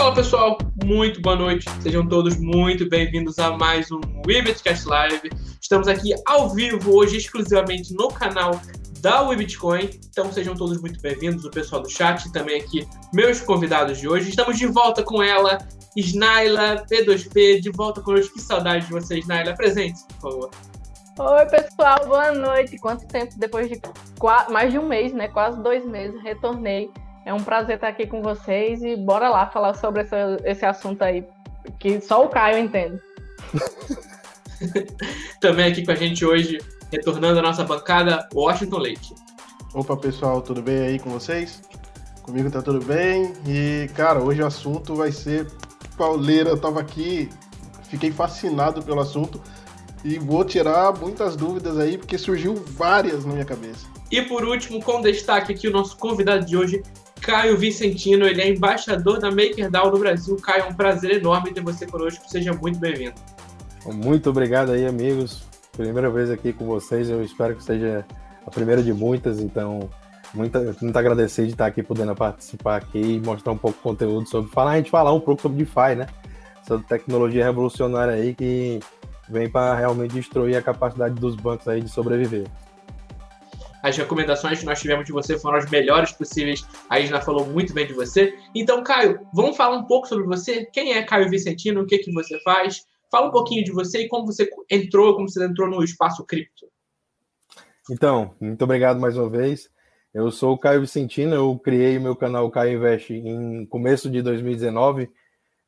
Fala pessoal, muito boa noite. Sejam todos muito bem-vindos a mais um Webitcast Live. Estamos aqui ao vivo hoje exclusivamente no canal da Webitcoin. Então sejam todos muito bem-vindos, o pessoal do chat e também aqui meus convidados de hoje. Estamos de volta com ela, Snaila P2P, de volta conosco. Que saudade de você, Snaila. Presente, por favor. Oi, pessoal, boa noite. Quanto tempo depois de mais de um mês, né? Quase dois meses, retornei é um prazer estar aqui com vocês e bora lá falar sobre esse, esse assunto aí, que só o Caio entende. Também aqui com a gente hoje, retornando à nossa bancada, Washington Leite. Opa, pessoal, tudo bem aí com vocês? Comigo tá tudo bem. E, cara, hoje o assunto vai ser pauleira. Eu tava aqui, fiquei fascinado pelo assunto e vou tirar muitas dúvidas aí, porque surgiu várias na minha cabeça. E por último, com destaque aqui, o nosso convidado de hoje, Caio Vicentino, ele é embaixador da MakerDAO no Brasil. Caio, é um prazer enorme ter você conosco, seja muito bem-vindo. Muito obrigado aí, amigos. Primeira vez aqui com vocês, eu espero que seja a primeira de muitas, então muito, muito agradecer de estar aqui podendo participar aqui e mostrar um pouco de conteúdo sobre falar, a gente falar um pouco sobre DeFi, né? Essa tecnologia revolucionária aí que vem para realmente destruir a capacidade dos bancos aí de sobreviver. As recomendações que nós tivemos de você foram as melhores possíveis. A Isna falou muito bem de você. Então, Caio, vamos falar um pouco sobre você. Quem é Caio Vicentino? O que, que você faz? Fala um pouquinho de você e como você entrou, como você entrou no espaço cripto. Então, muito obrigado mais uma vez. Eu sou o Caio Vicentino, eu criei meu canal Caio Invest em começo de 2019.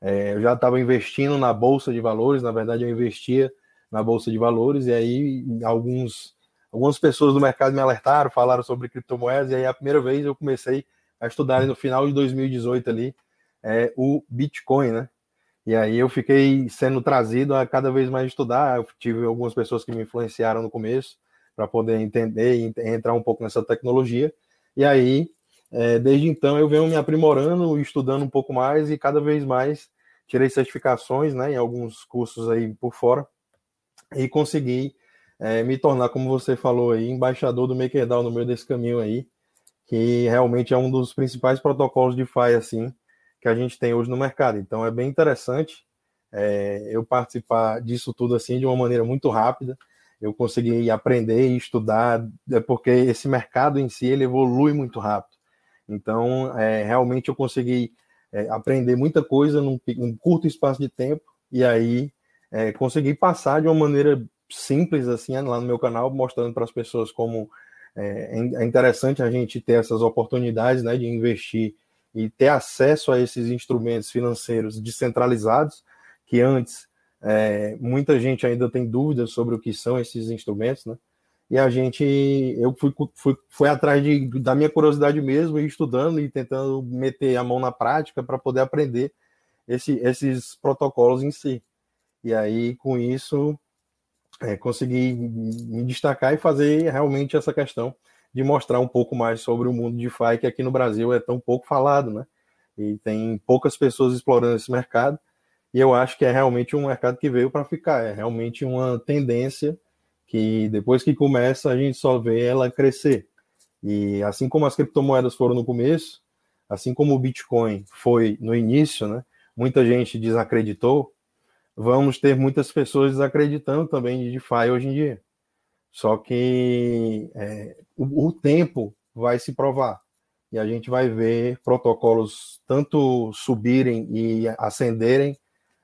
É, eu já estava investindo na Bolsa de Valores, na verdade eu investia na Bolsa de Valores, e aí alguns algumas pessoas do mercado me alertaram, falaram sobre criptomoedas, e aí a primeira vez eu comecei a estudar no final de 2018 ali é, o Bitcoin, né? E aí eu fiquei sendo trazido a cada vez mais estudar. Eu tive algumas pessoas que me influenciaram no começo para poder entender e entrar um pouco nessa tecnologia. E aí, é, desde então, eu venho me aprimorando, estudando um pouco mais e cada vez mais tirei certificações, né, em alguns cursos aí por fora e consegui é, me tornar, como você falou aí, embaixador do MakerDAO no meio desse caminho aí, que realmente é um dos principais protocolos de FI, assim, que a gente tem hoje no mercado. Então é bem interessante é, eu participar disso tudo assim de uma maneira muito rápida. Eu consegui aprender e estudar, é porque esse mercado em si ele evolui muito rápido. Então, é, realmente eu consegui é, aprender muita coisa num, num, curto espaço de tempo e aí é, consegui passar de uma maneira simples assim lá no meu canal, mostrando para as pessoas como é, é, interessante a gente ter essas oportunidades né, de investir e ter acesso a esses instrumentos financeiros descentralizados, que antes é, muita gente ainda tem dúvidas sobre o que são esses instrumentos, né? E a gente, eu fui, fui, fui atrás de, da minha curiosidade mesmo, e estudando e tentando meter a mão na prática para poder aprender esse, esses protocolos em si. E aí, com isso, é, conseguir me destacar e fazer realmente essa questão de mostrar um pouco mais sobre o mundo de DeFi, que aqui no Brasil é tão pouco falado, né? E tem poucas pessoas explorando esse mercado, e eu acho que é realmente um mercado que veio para ficar, é realmente uma tendência que depois que começa a gente só vê ela crescer. E assim como as criptomoedas foram no começo, assim como o Bitcoin foi no início, né? Muita gente desacreditou, vamos ter muitas pessoas desacreditando também de DeFi hoje em dia. Só que é, o, o, tempo vai se provar e a gente vai ver protocolos tanto subirem e ascenderem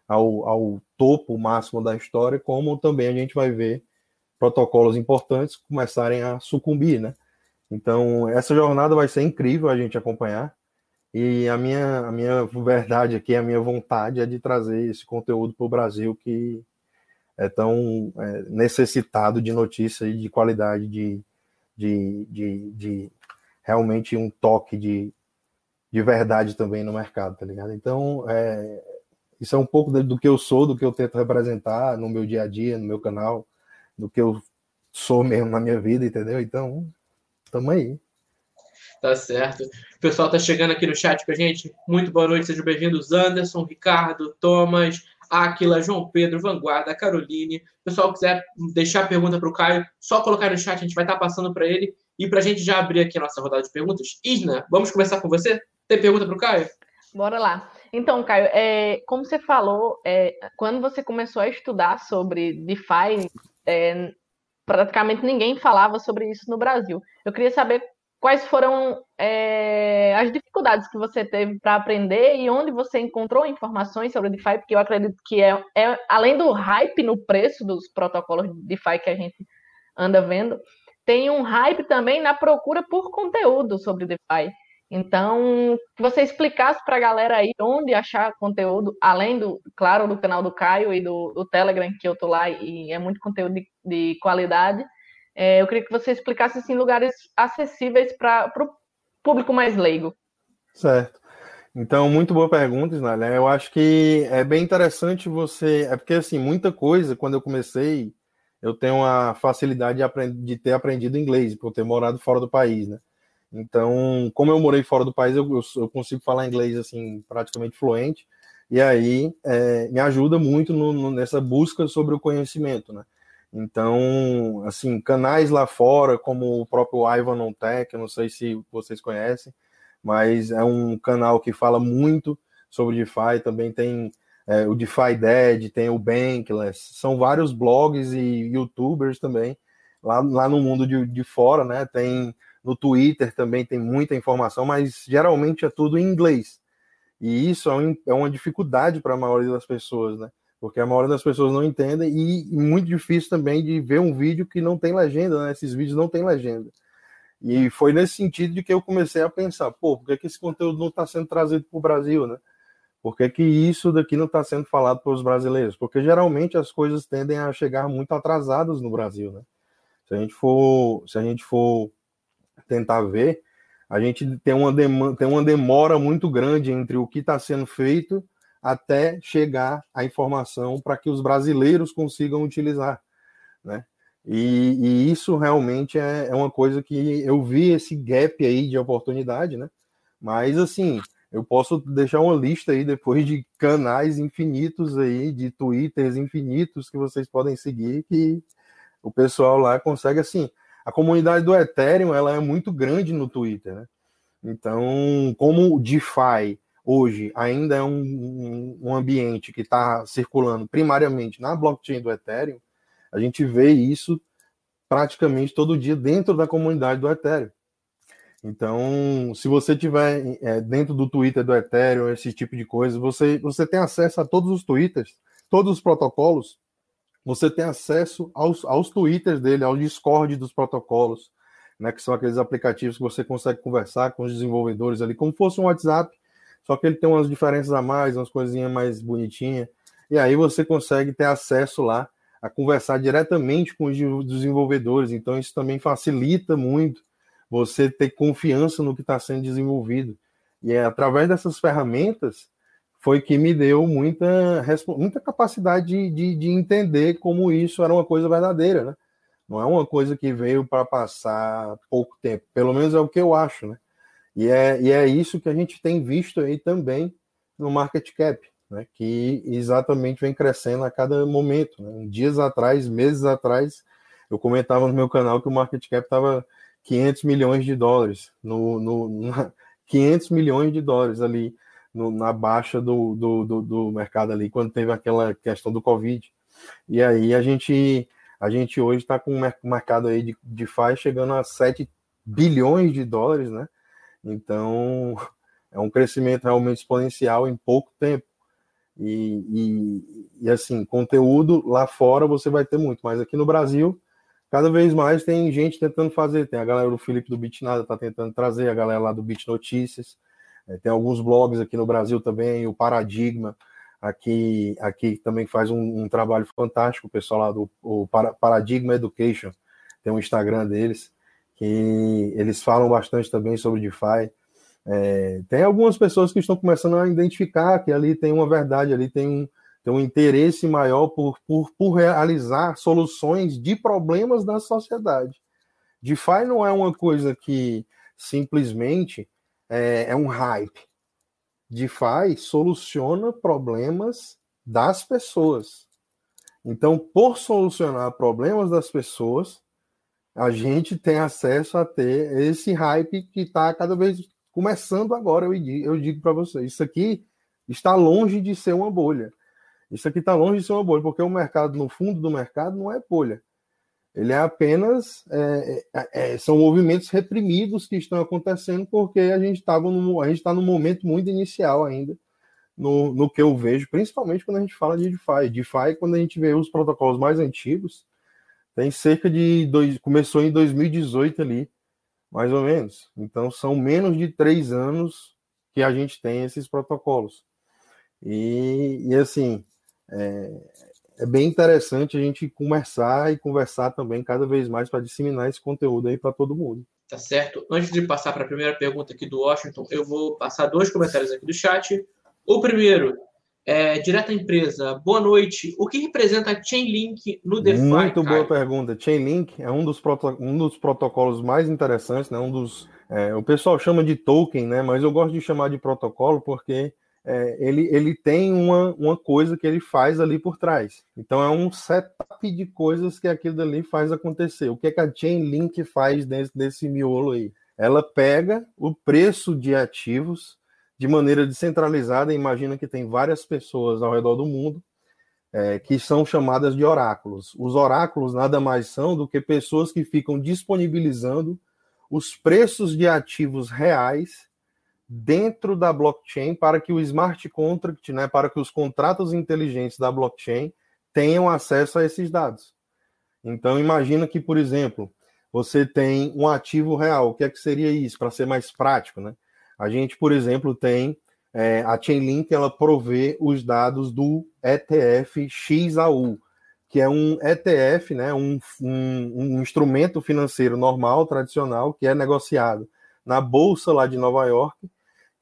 ao, ao topo máximo da história, como também a gente vai ver protocolos importantes começarem a sucumbir, né? Então, essa jornada vai ser incrível a gente acompanhar. E a minha, a minha verdade aqui, a minha vontade é de trazer esse conteúdo para o Brasil que é tão é, necessitado de notícias e de qualidade, de, de, de, de, realmente um toque de, de verdade também no mercado, tá ligado? Então, é, isso é um pouco do que eu sou, do que eu tento representar no meu dia a dia, no meu canal, do que eu sou mesmo na minha vida, entendeu? Então, tamo aí. Tá certo. O pessoal tá chegando aqui no chat com a gente. Muito boa noite, sejam bem-vindos. Anderson, Ricardo, Thomas, Aquila, João Pedro, Vanguarda, Caroline. O pessoal quiser deixar pergunta para o Caio, só colocar no chat, a gente vai estar tá passando para ele. E para a gente já abrir aqui a nossa rodada de perguntas, Isna, vamos começar com você? Tem pergunta para o Caio? Bora lá. Então, Caio, é, como você falou, é, quando você começou a estudar sobre DeFi, é, praticamente ninguém falava sobre isso no Brasil. Eu queria saber quais foram é, as dificuldades que você teve para aprender e onde você encontrou informações sobre DeFi, porque eu acredito que é, é, além do hype no preço dos protocolos de DeFi que a gente anda vendo, tem um hype também na procura por conteúdo sobre DeFi. Então, que você explicasse para a galera aí onde achar conteúdo, além do, claro, do canal do Caio e do, do Telegram, que eu tô lá e é muito conteúdo de, de qualidade. É, eu queria que você explicasse assim, lugares acessíveis para o público mais leigo. Certo. Então, muito boa pergunta, Isnalia. Eu acho que é bem interessante você. É porque, assim, muita coisa, quando eu comecei, eu tenho a facilidade de, aprend... de ter aprendido inglês, por ter morado fora do país, né? Então, como eu morei fora do país, eu, eu consigo falar inglês assim praticamente fluente, e aí é, me ajuda muito no, no, nessa busca sobre o conhecimento, né? Então, assim, canais lá fora, como o próprio Ivan Tech, eu não sei se vocês conhecem, mas é um canal que fala muito sobre DeFi, também tem é, o DeFi Dead, tem o Bankless, são vários blogs e youtubers também, lá, lá no mundo de, de fora, né? Tem no Twitter também tem muita informação, mas geralmente é tudo em inglês. E isso é, é uma dificuldade para a maioria das pessoas, né? Porque a maioria das pessoas não entendem e muito difícil também de ver um vídeo que não tem legenda, né? Esses vídeos não têm legenda. E foi nesse sentido de que eu comecei a pensar, pô, por que, que esse conteúdo não está sendo trazido para o Brasil, né? Por que, que isso daqui não está sendo falado para os brasileiros? Porque geralmente as coisas tendem a chegar muito atrasadas no Brasil, né? Se a gente for, se a gente for tentar ver, a gente tem uma, demora, tem uma demora muito grande entre o que está sendo feito até chegar a informação para que os brasileiros consigam utilizar, né? E, e isso realmente é, é, uma coisa que eu vi esse gap aí de oportunidade, né? Mas assim, eu posso deixar uma lista aí depois de canais infinitos aí, de twitters infinitos que vocês podem seguir, que o pessoal lá consegue assim a comunidade do Ethereum ela é muito grande no Twitter, né? Então, como o DeFi hoje ainda é um, um ambiente que está circulando primariamente na blockchain do Ethereum, a gente vê isso praticamente todo dia dentro da comunidade do Ethereum. Então, se você tiver é, dentro do Twitter do Ethereum, esse tipo de coisa, você, você tem acesso a todos os Twitters, todos os protocolos, você tem acesso aos, aos twitters dele, ao Discord dos protocolos, né, que são aqueles aplicativos que você consegue conversar com os desenvolvedores ali, como fosse um WhatsApp, só que ele tem umas diferenças a mais, umas coisinhas mais bonitinhas, e aí você consegue ter acesso lá a conversar diretamente com os desenvolvedores, então isso também facilita muito você ter confiança no que está sendo desenvolvido. E é através dessas ferramentas foi que me deu muita, muita capacidade de, de, de, entender como isso era uma coisa verdadeira, né? Não é uma coisa que veio para passar pouco tempo, pelo menos é o que eu acho, né? E é, e é isso que a gente tem visto aí também no market cap, né? Que exatamente vem crescendo a cada momento. Né? Dias atrás, meses atrás, eu comentava no meu canal que o market cap estava 500 milhões de dólares, no, no, 500 milhões de dólares ali no, na baixa do, do, do, do, mercado ali, quando teve aquela questão do Covid. E aí a gente, a gente hoje está com um mercado aí de, de faz chegando a 7 bilhões de dólares, né? Então é um crescimento realmente exponencial em pouco tempo. E, e, e, assim, conteúdo lá fora você vai ter muito, mas aqui no Brasil, cada vez mais tem gente tentando fazer. Tem a galera do Felipe do Bitnada tá tentando trazer, a galera lá do Bit Notícias. É, tem alguns blogs aqui no Brasil também, o Paradigma, aqui, aqui também faz um, um trabalho fantástico, o pessoal lá do Paradigma Education, tem um Instagram deles, que eles falam bastante também sobre DeFi. É, tem algumas pessoas que estão começando a identificar que ali tem uma verdade, ali tem um, tem um interesse maior por, por, por realizar soluções de problemas da sociedade. DeFi não é uma coisa que simplesmente é, é um hype. DeFi soluciona problemas das pessoas. Então, por solucionar problemas das pessoas, a gente tem acesso a ter esse hype que está cada vez começando agora. Eu digo, eu digo para vocês, isso aqui está longe de ser uma bolha. Isso aqui está longe de ser uma bolha, porque o mercado, no fundo do mercado, não é bolha. Ele é apenas é, é, é são movimentos reprimidos que estão acontecendo porque a gente está num momento muito inicial ainda no, no que eu vejo, principalmente quando a gente fala de DeFi. DeFi, quando a gente vê os protocolos mais antigos, tem cerca de dois, começou em 2018 ali, mais ou menos. Então são menos de três anos que a gente tem esses protocolos. E, e assim, é, é bem interessante a gente conversar e conversar também cada vez mais para disseminar esse conteúdo aí para todo mundo. Tá certo. Antes de passar para a primeira pergunta aqui do Washington, eu vou passar dois comentários aqui do chat. O primeiro, é, direto à empresa. Boa noite. O que representa a Chainlink no DeFi? Muito boa pergunta. Chainlink é um dos, um dos protocolos mais interessantes, né? Um dos, é, o pessoal chama de token, né? Mas eu gosto de chamar de protocolo porque é, ele, ele tem uma, uma coisa que ele faz ali por trás. Então é um setup de coisas que aquilo ali faz acontecer. O que, é que a Chainlink faz dentro desse miolo aí? Ela pega o preço de ativos de maneira descentralizada. Imagina que tem várias pessoas ao redor do mundo é, que são chamadas de oráculos. Os oráculos nada mais são do que pessoas que ficam disponibilizando os preços de ativos reais dentro da blockchain para que o smart contract, né, para que os contratos inteligentes da blockchain tenham acesso a esses dados. Então imagina que, por exemplo, você tem um ativo real. O que é que seria isso para ser mais prático, né? A gente, por exemplo, tem é, a Chainlink, ela provê os dados do ETF XAU, que é um ETF, né, um, um, um, instrumento financeiro normal, tradicional, que é negociado na bolsa lá de Nova York,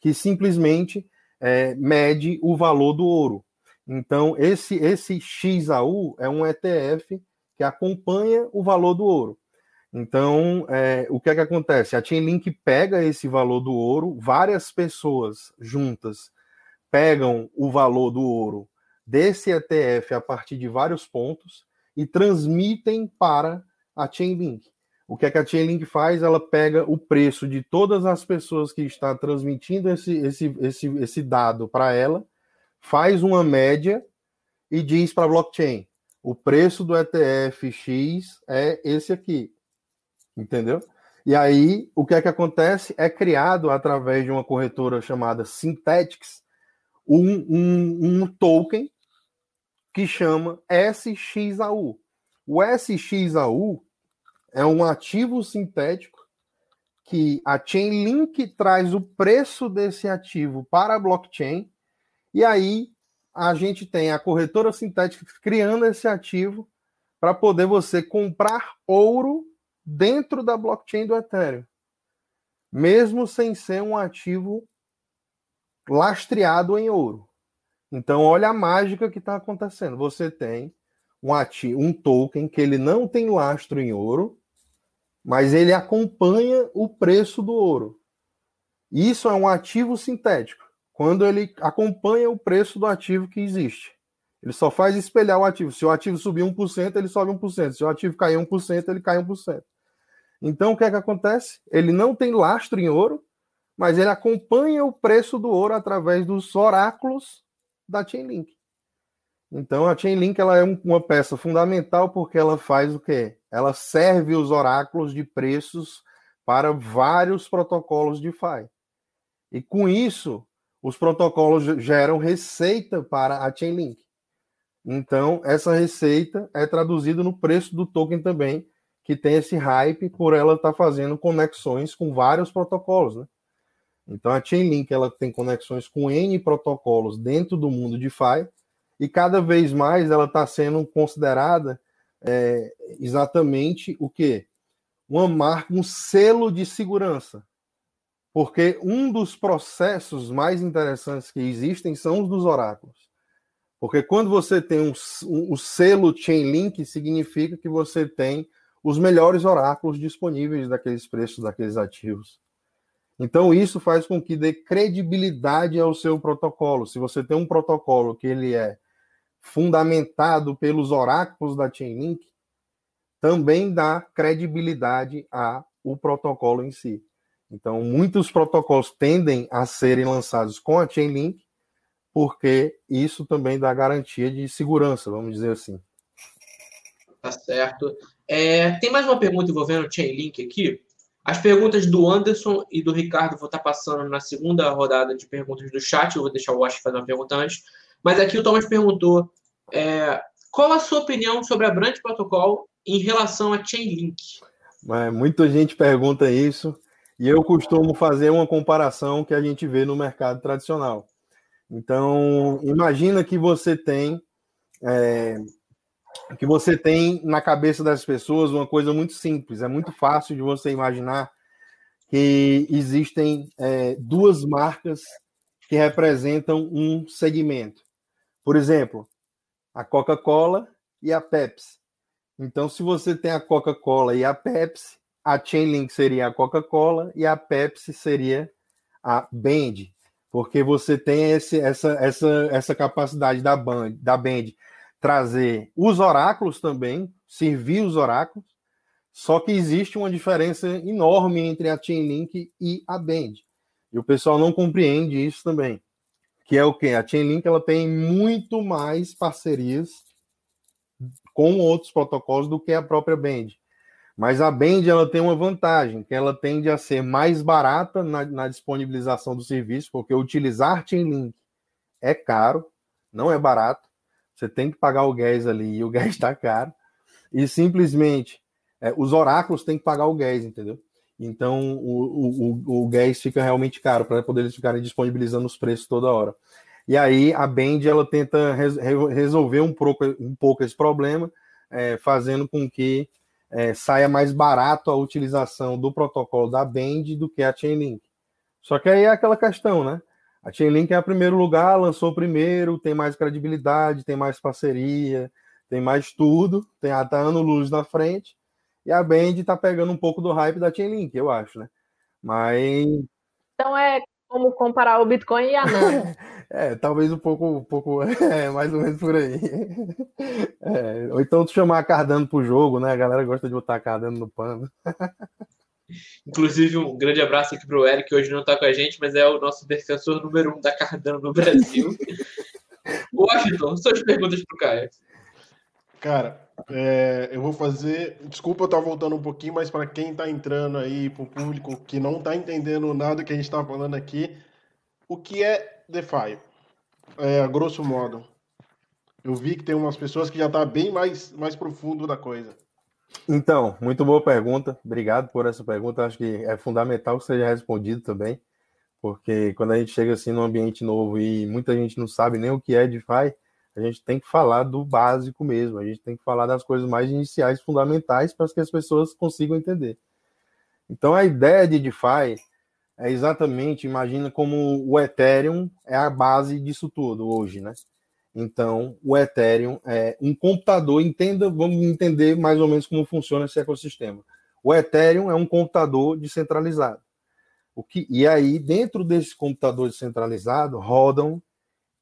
que simplesmente é, mede o valor do ouro. Então, esse, esse XAU é um ETF que acompanha o valor do ouro. Então, é, o que é que acontece? A Chainlink pega esse valor do ouro, várias pessoas juntas pegam o valor do ouro desse ETF a partir de vários pontos e transmitem para a Chainlink. O que, é que a Chainlink faz? Ela pega o preço de todas as pessoas que estão transmitindo esse, esse, esse, esse dado para ela, faz uma média e diz para a blockchain: o preço do ETF X é esse aqui entendeu? E aí, o que é que acontece? É criado através de uma corretora chamada Synthetics um, um, um token que chama SXAU. O SXAU é um ativo sintético que a Chainlink traz o preço desse ativo para a blockchain e aí a gente tem a corretora sintética criando esse ativo para poder você comprar ouro dentro da blockchain do Ethereum, mesmo sem ser um ativo lastreado em ouro. Então, olha a mágica que está acontecendo. Você tem um, ativo, um token que ele não tem lastro em ouro, mas ele acompanha o preço do ouro. Isso é um ativo sintético, quando ele acompanha o preço do ativo que existe. Ele só faz espelhar o ativo. Se o ativo subir 1%, ele sobe 1%. Se o ativo cair 1%, ele cai 1%. Então, o que é que acontece? Ele não tem lastro em ouro, mas ele acompanha o preço do ouro através dos oráculos da Chainlink. Então, a Chainlink ela é uma peça fundamental porque ela faz o quê? Ela serve os oráculos de preços para vários protocolos de DeFi. E com isso, os protocolos geram receita para a Chainlink. Então, essa receita é traduzida no preço do token também, que tem esse hype por ela estar tá fazendo conexões com vários protocolos, né? Então a Chainlink ela tem conexões com N protocolos dentro do mundo de DeFi e cada vez mais ela está sendo considerada é, exatamente o que? Uma marca, um selo de segurança. Porque um dos processos mais interessantes que existem são os dos oráculos. Porque quando você tem um, um, o selo Chainlink, significa que você tem os melhores oráculos disponíveis daqueles preços daqueles ativos. Então isso faz com que dê credibilidade ao seu protocolo. Se você tem um protocolo que ele é fundamentado pelos oráculos da Chainlink, também dá credibilidade ao protocolo em si. Então, muitos protocolos tendem a serem lançados com a Chainlink porque isso também dá garantia de segurança, vamos dizer assim. Tá certo. É, tem mais uma pergunta envolvendo o Chainlink aqui. As perguntas do Anderson e do Ricardo vou estar passando na segunda rodada de perguntas do chat. Eu vou deixar o Wash fazer uma pergunta antes. Mas aqui o Thomas perguntou é, qual a sua opinião sobre a Brand Protocol em relação a Chainlink? É, muita gente pergunta isso e eu costumo fazer uma comparação que a gente vê no mercado tradicional. Então, imagina que você tem é, que você tem na cabeça das pessoas uma coisa muito simples, é muito fácil de você imaginar que existem é, duas marcas que representam um segmento. Por exemplo, a Coca-Cola e a Pepsi. Então, se você tem a Coca-Cola e a Pepsi, a Chainlink seria a Coca-Cola e a Pepsi seria a Band, porque você tem esse, essa, essa, essa capacidade da Band, da Band trazer os oráculos também, servir os oráculos, só que existe uma diferença enorme entre a Chainlink e a Band. E o pessoal não compreende isso também. Que é o que? A Chainlink ela tem muito mais parcerias com outros protocolos do que a própria Band. Mas a Band ela tem uma vantagem, que ela tende a ser mais barata na, na disponibilização do serviço, porque utilizar Chainlink é caro, não é barato. Você tem que pagar o gás ali e o gás está caro. E simplesmente é, os oráculos têm que pagar o gás, entendeu? Então o, o, o gás fica realmente caro para poder eles ficarem disponibilizando os preços toda hora. E aí a Band ela tenta res, resolver um pouco, um pouco esse problema, é, fazendo com que é, saia mais barato a utilização do protocolo da Band do que a Chainlink. Só que aí é aquela questão, né? A Chainlink é o primeiro lugar, lançou primeiro, tem mais credibilidade, tem mais parceria, tem mais tudo, tem até ano luz na frente. E a Band está pegando um pouco do hype da Chainlink, eu acho, né? Mas. Então é como comparar o Bitcoin e a Nano. é, talvez um pouco, um pouco, é, mais ou menos por aí. É, ou então tu chamar Cardano pro jogo, né? A galera gosta de botar Cardano no pano. Inclusive, um grande abraço aqui para o Eric, que hoje não está com a gente, mas é o nosso defensor número um da Cardano no Brasil. Washington, suas perguntas para o Caio. Cara, é, eu vou fazer. Desculpa eu estar voltando um pouquinho, mas para quem está entrando aí, para o público que não está entendendo nada que a gente está falando aqui, o que é DeFi? É, a grosso modo. Eu vi que tem umas pessoas que já estão tá bem mais, mais profundo da coisa. Então, muito boa pergunta. Obrigado por essa pergunta. Acho que é fundamental que seja respondido também, porque quando a gente chega assim num ambiente novo e muita gente não sabe nem o que é DeFi, a gente tem que falar do básico mesmo. A gente tem que falar das coisas mais iniciais, fundamentais, para que as pessoas consigam entender. Então, a ideia de DeFi é exatamente, imagina como o Ethereum é a base disso tudo hoje, né? Então, o Ethereum é um computador, entenda, vamos entender mais ou menos como funciona esse ecossistema. O Ethereum é um computador descentralizado. O que, e aí, dentro desse computador descentralizado, rodam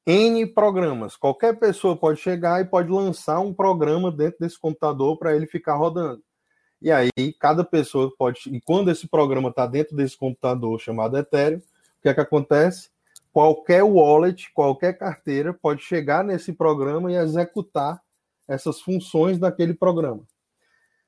N programas. Qualquer pessoa pode chegar e pode lançar um programa dentro desse computador para ele ficar rodando. E aí, cada pessoa pode. E quando esse programa está dentro desse computador chamado Ethereum, o que é que acontece? Qualquer wallet, qualquer carteira pode chegar nesse programa e executar essas funções daquele programa.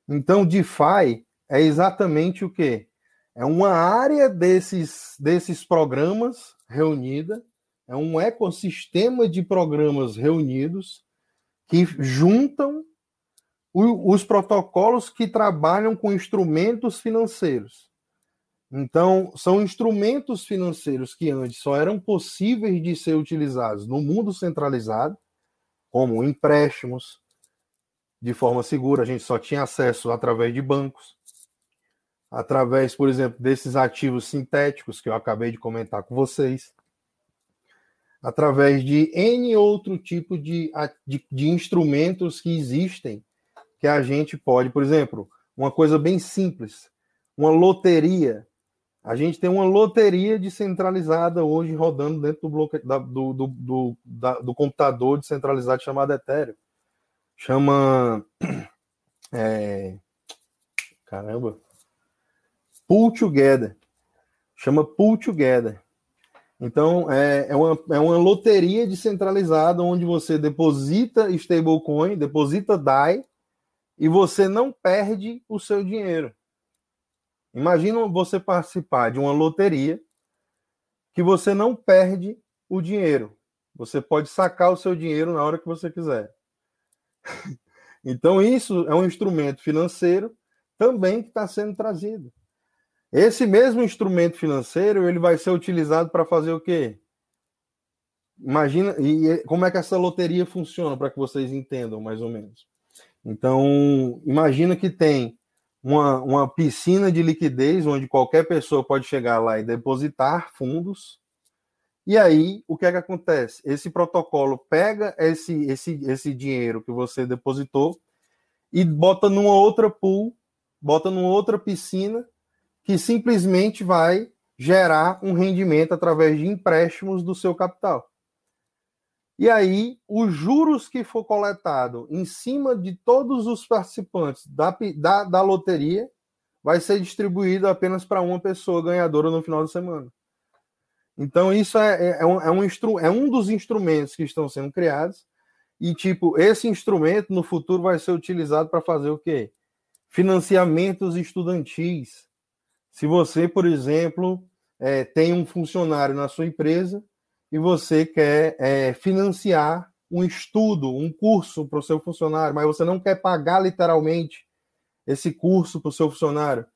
Então, DeFi é exatamente o que? É uma área desses, desses programas reunida, é um ecossistema de programas reunidos que juntam os protocolos que trabalham com instrumentos financeiros. Então, são instrumentos financeiros que antes só eram possíveis de ser utilizados no mundo centralizado, como empréstimos de forma segura, a gente só tinha acesso através de bancos, através, por exemplo, desses ativos sintéticos que eu acabei de comentar com vocês, através de N outro tipo de, de, de instrumentos que existem que a gente pode, por exemplo, uma coisa bem simples, uma loteria a gente tem uma loteria descentralizada hoje rodando dentro do, da, do, do, do, da, do computador descentralizado chamado Ethereum. Chama. É, caramba. Pull Together. Chama Pull Together. Então, é, é, uma, é uma loteria descentralizada onde você deposita stablecoin, deposita DAI, e você não perde o seu dinheiro. Imagina você participar de uma loteria que você não perde o dinheiro. Você pode sacar o seu dinheiro na hora que você quiser. Então, isso é um instrumento financeiro também que está sendo trazido. Esse mesmo instrumento financeiro ele vai ser utilizado para fazer o quê? Imagina e como é que essa loteria funciona para que vocês entendam mais ou menos. Então, imagina que tem uma, uma piscina de liquidez onde qualquer pessoa pode chegar lá e depositar fundos. E aí, o que é que acontece? Esse protocolo pega esse, esse, esse dinheiro que você depositou e bota numa outra pool, bota numa outra piscina que simplesmente vai gerar um rendimento através de empréstimos do seu capital. E aí, os juros que for coletado em cima de todos os participantes da, da, da loteria vai ser distribuído apenas para uma pessoa ganhadora no final de semana. Então, isso é, é, é um, é, um, é um dos instrumentos que estão sendo criados. E, tipo, esse instrumento no futuro vai ser utilizado para fazer o quê? Financiamentos estudantis. Se você, por exemplo, é, tem um funcionário na sua empresa e você quer é, financiar um estudo, um curso para o seu funcionário, mas você não quer pagar literalmente esse curso para o seu funcionário,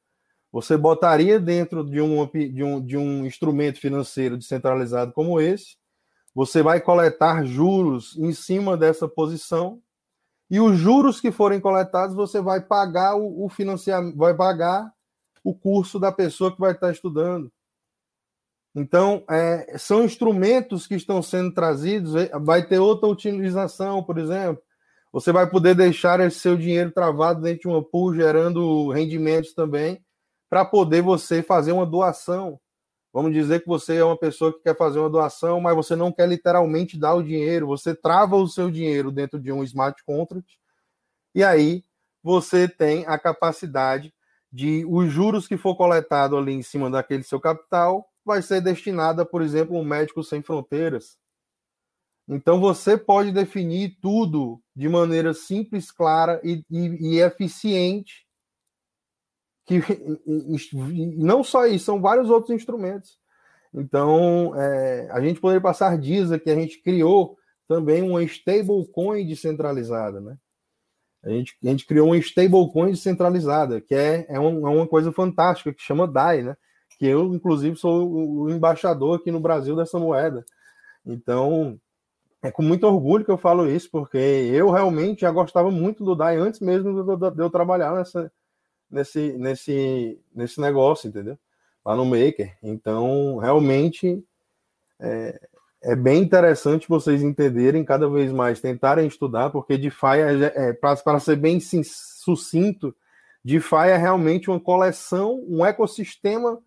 você botaria dentro de, um de, um, de um instrumento financeiro descentralizado como esse, você vai coletar juros em cima dessa posição, e os juros que forem coletados, você vai pagar o, o financiamento, vai pagar o curso da pessoa que vai estar estudando. Então, é, são instrumentos que estão sendo trazidos, é, vai ter outra utilização, por exemplo. Você vai poder deixar esse seu dinheiro travado dentro de uma pool, gerando rendimentos também, para poder você fazer uma doação. Vamos dizer que você é uma pessoa que quer fazer uma doação, mas você não quer literalmente dar o dinheiro, você trava o seu dinheiro dentro de um smart contract, e aí você tem a capacidade de os juros que for coletado ali em cima daquele seu capital vai ser destinada, por exemplo, um médico sem fronteiras. Então você pode definir tudo de maneira simples, clara e, e, e eficiente. Que, e, não só isso, são vários outros instrumentos. Então, é, a gente poderia passar dias aqui, a gente criou também uma stablecoin descentralizada, né? A gente, a gente criou uma stablecoin descentralizada, que é, é, um, é uma coisa fantástica, que chama DAI, né? Que eu, inclusive, sou o embaixador aqui no Brasil dessa moeda. Então, é com muito orgulho que eu falo isso, porque eu realmente já gostava muito do DAI antes mesmo de eu trabalhar nessa, nesse, nesse, nesse negócio, entendeu? Lá no Maker. Então, realmente, é, é bem interessante vocês entenderem cada vez mais, tentarem estudar, porque DeFi, é, é, para ser bem sucinto, DeFi é realmente uma coleção, um ecossistema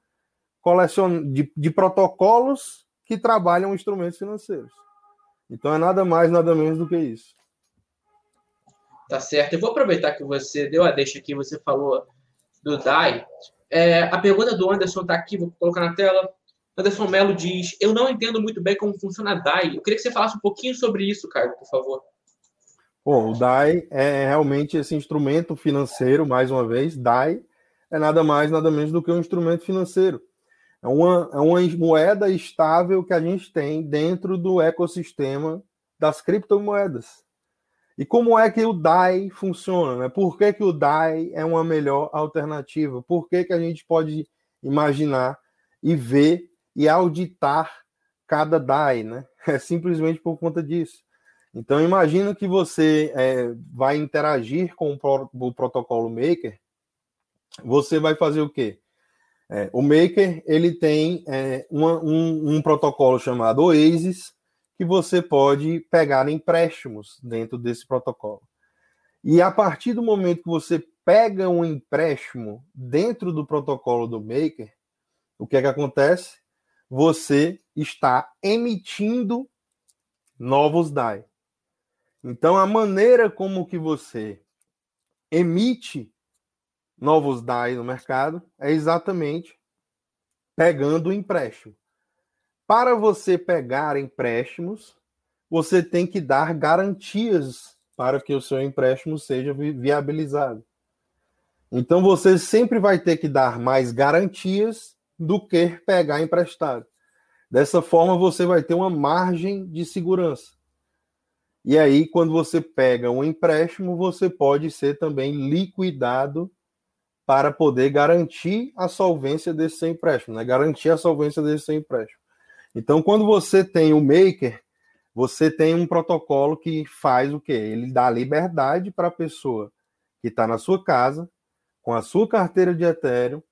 colecion... de, de protocolos que trabalham instrumentos financeiros. Então é nada mais, nada menos do que isso. Tá certo. Eu vou aproveitar que você deu a deixa aqui, você falou do DAI. É, a pergunta do Anderson está aqui, vou colocar na tela. Anderson Melo diz: Eu não entendo muito bem como funciona a DAI. Eu queria que você falasse um pouquinho sobre isso, Caio, por favor. Bom, o DAI é realmente esse instrumento financeiro, mais uma vez. DAI é nada mais, nada menos do que um instrumento financeiro. É uma, é uma moeda estável que a gente tem dentro do ecossistema das criptomoedas. E como é que o DAI funciona? Né? Por que, que o DAI é uma melhor alternativa? Por que, que a gente pode imaginar e ver e auditar cada DAI? Né? É simplesmente por conta disso. Então, imagina que você é, vai interagir com o protocolo Maker, você vai fazer o quê? É, o Maker ele tem é, uma, um, um, protocolo chamado Oasis que você pode pegar empréstimos dentro desse protocolo. E a partir do momento que você pega um empréstimo dentro do protocolo do Maker, o que é que acontece? Você está emitindo novos DAI. Então a maneira como que você emite novos DAI no mercado é exatamente pegando o empréstimo. para você pegar empréstimos, você tem que dar garantias para que o seu empréstimo seja viabilizado. Então você sempre vai ter que dar mais garantias do que pegar emprestado. Dessa forma você vai ter uma margem de segurança. E aí, quando você pega um empréstimo, você pode ser também liquidado para poder garantir a solvência desse seu empréstimo, né? Garantir a solvência desse seu empréstimo. Então, quando você tem o maker, você tem um protocolo que faz o quê? Ele dá liberdade para a pessoa que está na sua casa, com a sua carteira de Ethereum,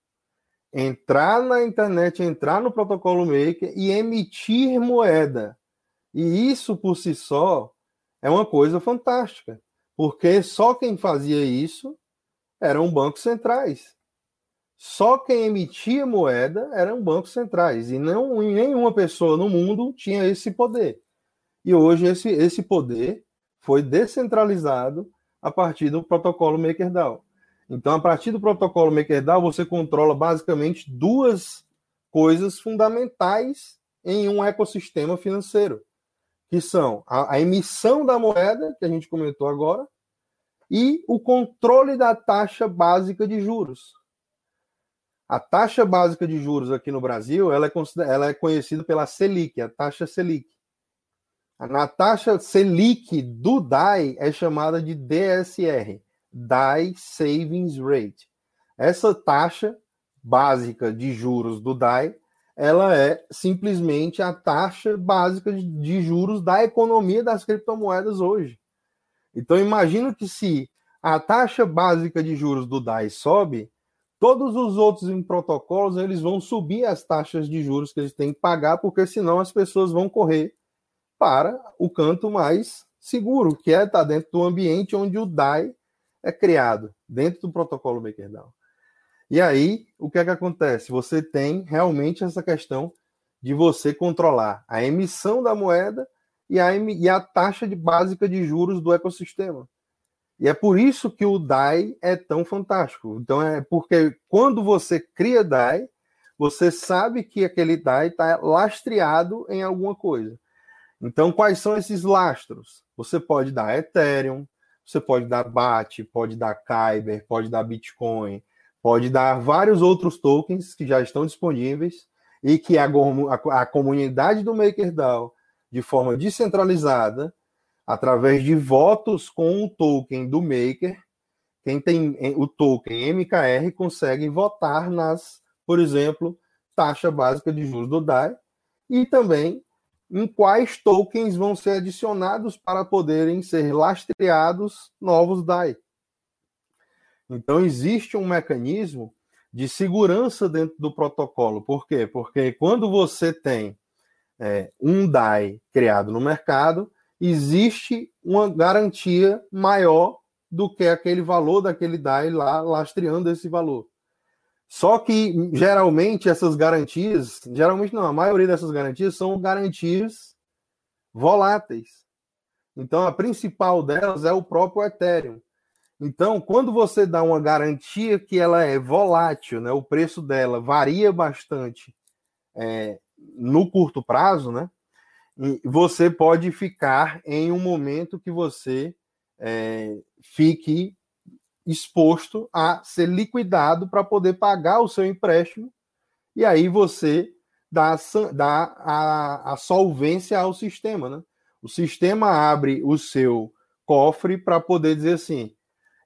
entrar na internet, entrar no protocolo maker e emitir moeda. E isso por si só é uma coisa fantástica, porque só quem fazia isso eram bancos centrais. Só quem emitia moeda eram bancos centrais e não nenhuma pessoa no mundo tinha esse poder. E hoje esse, esse poder foi descentralizado a partir do protocolo MakerDAO. Então, a partir do protocolo MakerDAO, você controla basicamente duas coisas fundamentais em um ecossistema financeiro, que são a, a emissão da moeda, que a gente comentou agora, e o controle da taxa básica de juros. A taxa básica de juros aqui no Brasil ela é, ela é conhecida pela Selic, a taxa Selic. Na taxa Selic do DAI é chamada de DSR, DAI Savings Rate. Essa taxa básica de juros do DAI, ela é simplesmente a taxa básica de juros da economia das criptomoedas hoje. Então, imagino que se a taxa básica de juros do DAI sobe, todos os outros em protocolos eles vão subir as taxas de juros que eles têm que pagar, porque senão as pessoas vão correr para o canto mais seguro, que é estar tá dentro do ambiente onde o DAI é criado, dentro do protocolo MakerDAO. E aí, o que é que acontece? Você tem realmente essa questão de você controlar a emissão da moeda e a, e a taxa de básica de juros do ecossistema. E é por isso que o DAI é tão fantástico. Então é porque quando você cria DAI, você sabe que aquele DAI está lastreado em alguma coisa. Então, quais são esses lastros? Você pode dar Ethereum, você pode dar BAT, pode dar Kyber, pode dar Bitcoin, pode dar vários outros tokens que já estão disponíveis e que a, a, a comunidade do MakerDAO de forma descentralizada, através de votos com o token do Maker. Quem tem o token MKR consegue votar nas, por exemplo, taxa básica de juros do DAI e também em quais tokens vão ser adicionados para poderem ser lastreados novos DAI. Então, existe um mecanismo de segurança dentro do protocolo. Por quê? Porque quando você tem é, um DAI criado no mercado, existe uma garantia maior do que aquele valor daquele DAI lá lastreando esse valor. Só que geralmente essas garantias, geralmente não, a maioria dessas garantias são garantias voláteis. Então a principal delas é o próprio Ethereum. Então, quando você dá uma garantia que ela é volátil, né, o preço dela varia bastante é, no curto prazo, né? Você pode ficar em um momento que você é, fique exposto a ser liquidado para poder pagar o seu empréstimo, e aí você dá, dá a, a solvência ao sistema, né? O sistema abre o seu cofre para poder dizer assim: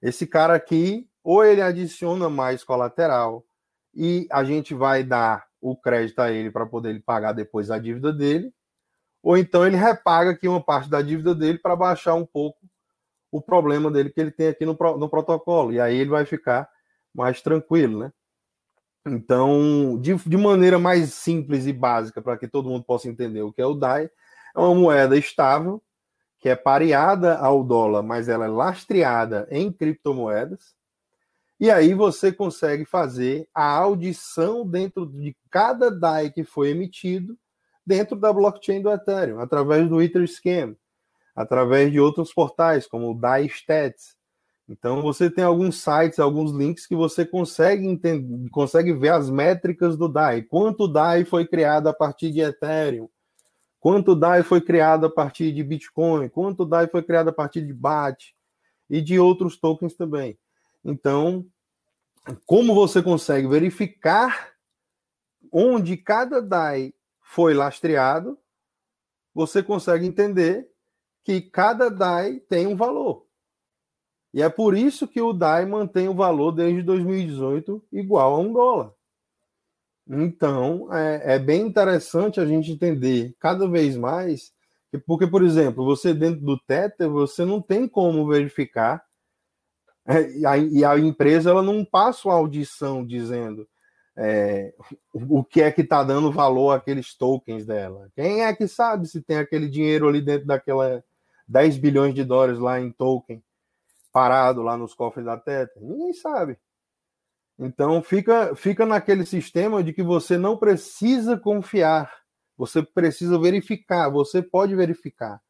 esse cara aqui, ou ele adiciona mais colateral, e a gente vai dar o crédito a ele para poder ele pagar depois a dívida dele, ou então ele repaga aqui uma parte da dívida dele para baixar um pouco o problema dele que ele tem aqui no, no protocolo, e aí ele vai ficar mais tranquilo, né? Então, de, de maneira mais simples e básica, para que todo mundo possa entender o que é o DAI, é uma moeda estável, que é pareada ao dólar, mas ela é lastreada em criptomoedas, e aí você consegue fazer a audição dentro de cada DAI que foi emitido dentro da blockchain do Ethereum, através do Etherscan, através de outros portais, como o DAI Stats, Então você tem alguns sites, alguns links que você consegue entender, consegue ver as métricas do DAI. Quanto DAI foi criado a partir de Ethereum? Quanto DAI foi criado a partir de Bitcoin? Quanto DAI foi criado a partir de BAT? E de outros tokens também. Então, como você consegue verificar onde cada DAI foi lastreado, você consegue entender que cada DAI tem um valor. E é por isso que o DAI mantém o valor desde 2018 igual a um dólar. Então, é, é, bem interessante a gente entender cada vez mais, porque, por exemplo, você dentro do Tether, você não tem como verificar, e, a, e, a, empresa ela não passa uma audição dizendo é, o que é que está dando valor àqueles tokens dela. Quem é que sabe se tem aquele dinheiro ali dentro daquela 10 bilhões de dólares lá em token? parado lá nos cofres da Tether? Ninguém sabe. Então fica, fica naquele sistema de que você não precisa confiar, você precisa verificar, você pode verificar.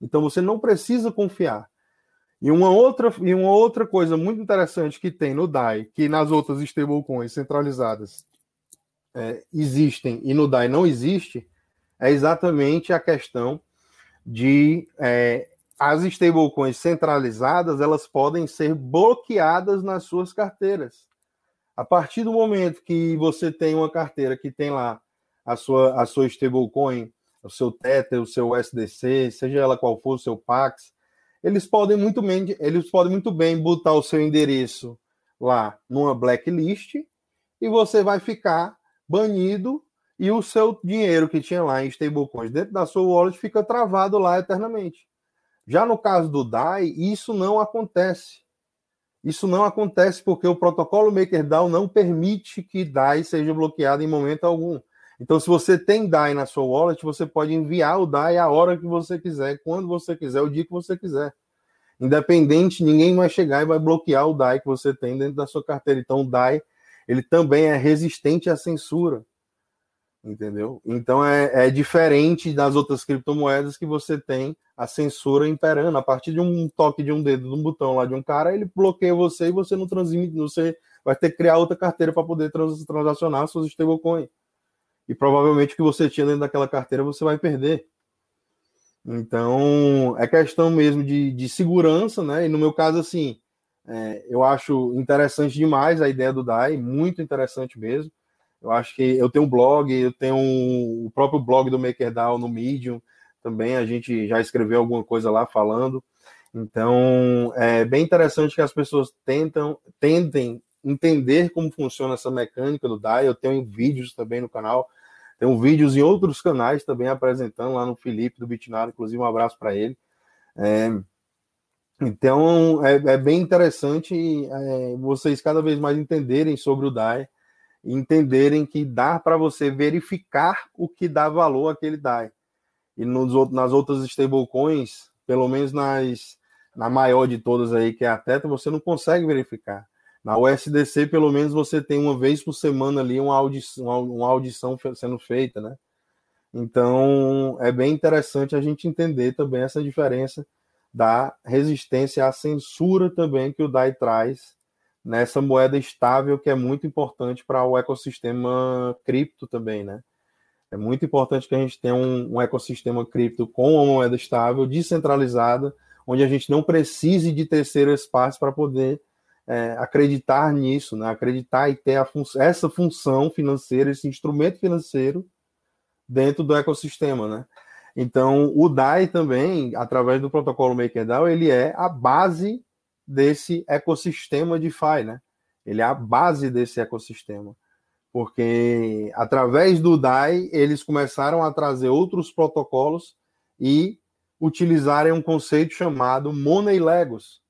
Então você não precisa confiar. E uma outra, e uma outra coisa muito interessante que tem no DAI, que nas outras stablecoins centralizadas é, existem e no DAI não existe, é exatamente a questão de é, as stablecoins centralizadas elas podem ser bloqueadas nas suas carteiras. A partir do momento que você tem uma carteira que tem lá a sua, a sua stablecoin, o seu Tether, o seu SDC, seja ela qual for o seu Pax, eles podem muito bem, eles podem muito bem botar o seu endereço lá numa blacklist e você vai ficar banido e o seu dinheiro que tinha lá em stablecoins dentro da sua wallet fica travado lá eternamente. Já no caso do DAI, isso não acontece. Isso não acontece porque o protocolo MakerDAO não permite que DAI seja bloqueado em momento algum. Então, se você tem DAI na sua wallet, você pode enviar o DAI a hora que você quiser, quando você quiser, o dia que você quiser. Independente, ninguém vai chegar e vai bloquear o DAI que você tem dentro da sua carteira. Então, o DAI ele também é resistente à censura entendeu? Então é, é, diferente das outras criptomoedas que você tem a censura imperando. A partir de um toque de um dedo, de um botão lá de um cara, ele bloqueia você e você não transmite, você vai ter que criar outra carteira para poder trans, transacionar suas stablecoins. E provavelmente o que você tinha dentro daquela carteira você vai perder. Então, é questão mesmo de, de segurança, né? E no meu caso, assim, é, eu acho interessante demais a ideia do DAI, muito interessante mesmo. Eu acho que eu tenho um blog, eu tenho um, o próprio blog do MakerDAO no Medium, também a gente já escreveu alguma coisa lá falando. Então, é bem interessante que as pessoas tentam, tentem entender como funciona essa mecânica do DAI. Eu tenho vídeos também no canal, tenho vídeos em outros canais também apresentando lá no Felipe do Bitnado, inclusive um abraço para ele. É, então, é, é, bem interessante é, vocês cada vez mais entenderem sobre o DAI entenderem que dá para você verificar o que dá valor àquele DAI. E nos, nas outras stablecoins, pelo menos nas, na maior de todas aí, que é a Teta, você não consegue verificar. Na USDC, pelo menos, você tem uma vez por semana ali uma audição, uma audição sendo feita, né? Então, é bem interessante a gente entender também essa diferença da resistência à censura também que o DAI traz nessa moeda estável que é muito importante para o ecossistema cripto também, né? É muito importante que a gente tenha um, um, ecossistema cripto com uma moeda estável, descentralizada, onde a gente não precise de terceiras partes para poder é, acreditar nisso, né? acreditar e ter fun essa função financeira, esse instrumento financeiro dentro do ecossistema. Né? Então, o DAI também, através do protocolo MakerDAO, ele é a base desse ecossistema DeFi, né? Ele é a base desse ecossistema. Porque através do DAI, eles começaram a trazer outros protocolos e utilizarem um conceito chamado Money Legos,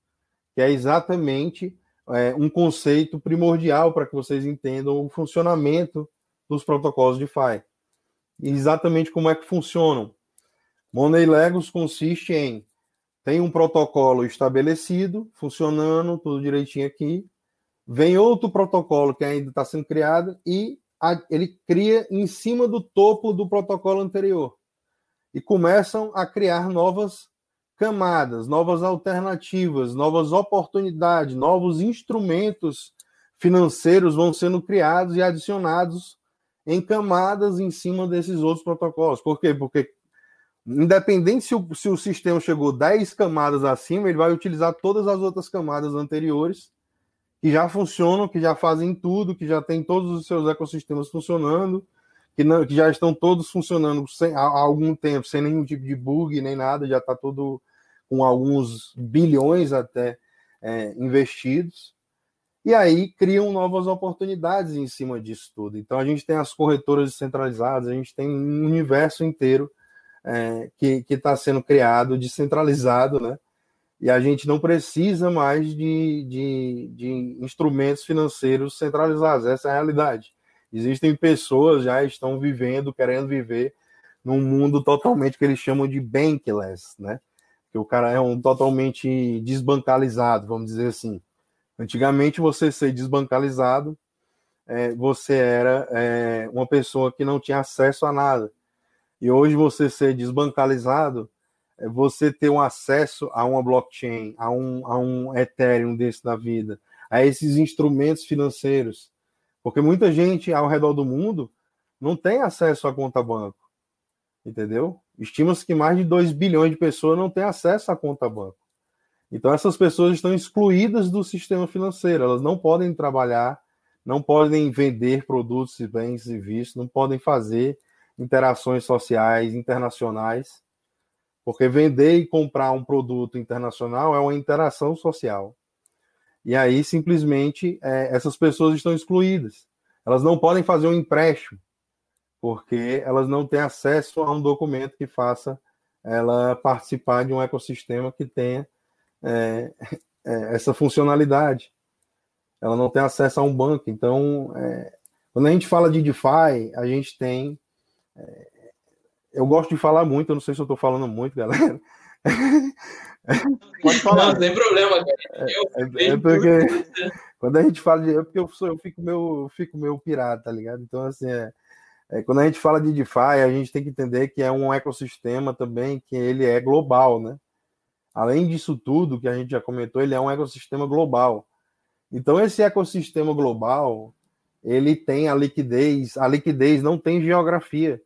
que é exatamente é, um conceito primordial para que vocês entendam o funcionamento dos protocolos DeFi. E exatamente como é que funcionam. Money Legos consiste em tem um protocolo estabelecido, funcionando, tudo direitinho aqui. Vem outro protocolo que ainda está sendo criado e a, ele cria em cima do topo do protocolo anterior. E começam a criar novas camadas, novas alternativas, novas oportunidades, novos instrumentos financeiros vão sendo criados e adicionados em camadas em cima desses outros protocolos. Por quê? Porque, independente se o, se o sistema chegou 10 camadas acima, ele vai utilizar todas as outras camadas anteriores que já funcionam, que já fazem tudo, que já tem todos os seus ecossistemas funcionando, que, não, que já estão todos funcionando sem, há, algum tempo, sem nenhum tipo de bug nem nada, já está tudo com alguns bilhões até é, investidos e aí criam novas oportunidades em cima disso tudo. Então a gente tem as corretoras descentralizadas, a gente tem um universo inteiro é, que está sendo criado, descentralizado, né? E a gente não precisa mais de, de, de instrumentos financeiros centralizados, essa é a realidade. Existem pessoas já estão vivendo, querendo viver num mundo totalmente que eles chamam de bankless, né? Que o cara é um totalmente desbancalizado, vamos dizer assim. Antigamente, você ser desbancalizado, é, você era é, uma pessoa que não tinha acesso a nada. E hoje, você ser desbancalizado, é você ter um acesso a uma blockchain, a um, a um Ethereum desse da vida, a esses instrumentos financeiros. Porque muita gente ao redor do mundo não tem acesso à conta banco. Entendeu? Estima-se que mais de 2 bilhões de pessoas não têm acesso à conta banco. Então, essas pessoas estão excluídas do sistema financeiro, elas não podem trabalhar, não podem vender produtos e bens e serviços, não podem fazer interações sociais internacionais, porque vender e comprar um produto internacional é uma interação social. E aí, simplesmente, é, essas pessoas estão excluídas. Elas não podem fazer um empréstimo, porque elas não têm acesso a um documento que faça ela participar de um ecossistema que tenha é, é, essa funcionalidade. Ela não tem acesso a um banco. Então, é, quando a gente fala de DeFi, a gente tem. É, eu gosto de falar muito, eu não sei se eu estou falando muito, galera. Pode falar. Não, tem problema, cara. É, é, porque quando a gente fala de. É porque eu, sou, eu fico meu, eu fico meu pirata, tá ligado? Então, assim, é, é, quando a gente fala de DeFi, a gente tem que entender que é um ecossistema também que ele é global, né? Além disso tudo que a gente já comentou, ele é um ecossistema global. Então, esse ecossistema global, ele tem a liquidez, a liquidez não tem geografia,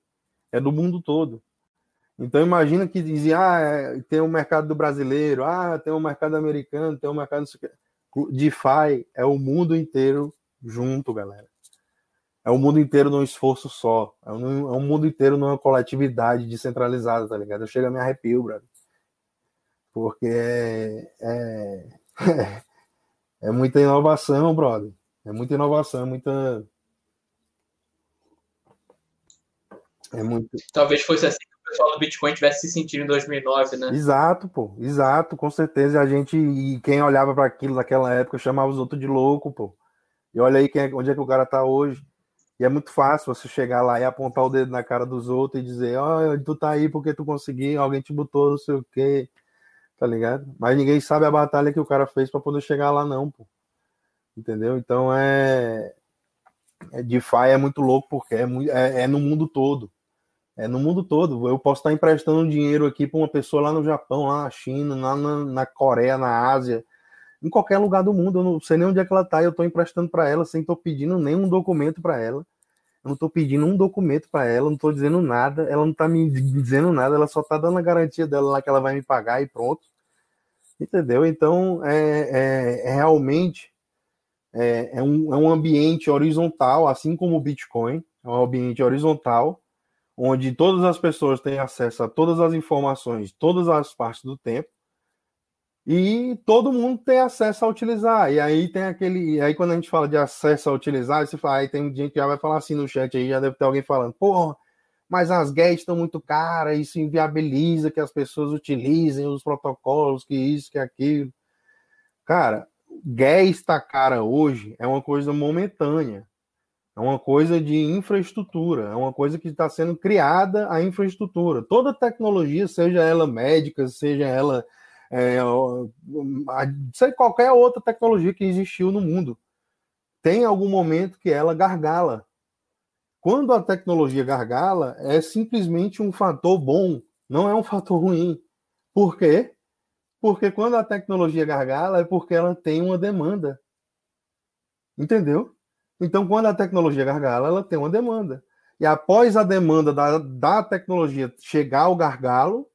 é do mundo todo. Então, imagina que dizia, ah, é, tem o mercado do brasileiro, ah, tem o mercado americano, tem o um mercado... DeFi é o mundo inteiro junto, galera. É o mundo inteiro num esforço só. É um, é um mundo inteiro numa coletividade descentralizada, tá ligado? Eu chego a me arrepio, brother porque é, é, é muita inovação, brother. É muita inovação, é muita. É muito. Talvez fosse assim pessoal do Bitcoin tivesse se sentindo em 2009, né? Exato, pô, exato, com certeza. A gente, e quem olhava para aquilo naquela época chamava os outros de louco, pô. E olha aí é, onde é que o cara tá hoje. E é muito fácil você chegar lá e apontar o dedo na cara dos outros e dizer: Ó, oh, tu tá aí porque tu conseguiu, alguém te botou, não sei o quê tá ligado? Mas ninguém sabe a batalha que o cara fez para poder chegar lá, não, pô. Entendeu? Então é. é DeFi é muito louco porque é, é, é, no mundo todo. É no mundo todo. Eu posso estar emprestando dinheiro aqui para uma pessoa lá no Japão, lá na China, lá na, na Coreia, na Ásia, em qualquer lugar do mundo. Eu não sei nem onde é que ela está. Eu estou emprestando para ela sem estou pedindo nenhum documento para ela. Eu não estou pedindo um documento para ela, não estou dizendo nada, ela não está me dizendo nada, ela só está dando a garantia dela lá que ela vai me pagar e pronto. Entendeu? Então, é, é, é realmente é, é, um, é um ambiente horizontal, assim como o Bitcoin, é um ambiente horizontal, onde todas as pessoas têm acesso a todas as informações, todas as partes do tempo, e todo mundo tem acesso a utilizar. E aí tem aquele. Aí quando a gente fala de acesso a utilizar, você fala, aí tem gente que já vai falar assim no chat aí, já deve ter alguém falando, porra, mas as gas estão muito caras, isso inviabiliza que as pessoas utilizem os protocolos, que isso, que aquilo. Cara, gas está cara hoje é uma coisa momentânea. É uma coisa de infraestrutura, é uma coisa que está sendo criada a infraestrutura. Toda tecnologia, seja ela médica, seja ela é, sei, qualquer outra tecnologia que existiu no mundo. Tem algum momento que ela gargala. Quando a tecnologia gargala, é simplesmente um fator bom, não é um fator ruim. Por quê? Porque quando a tecnologia gargala é porque ela tem uma demanda. Entendeu? Então, quando a tecnologia gargala, ela tem uma demanda. E após a demanda da, da tecnologia chegar ao gargalo,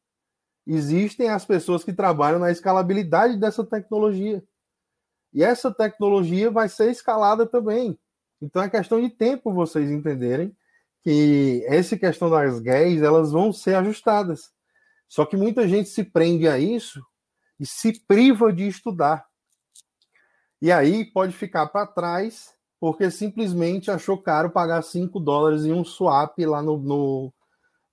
existem as pessoas que trabalham na escalabilidade dessa tecnologia. E essa tecnologia vai ser escalada também. Então é questão de tempo vocês entenderem que essa questão das GAEs, elas vão ser ajustadas. Só que muita gente se prende a isso e se priva de estudar. E aí pode ficar para trás porque simplesmente achou caro pagar 5 dólares em um swap lá no, no,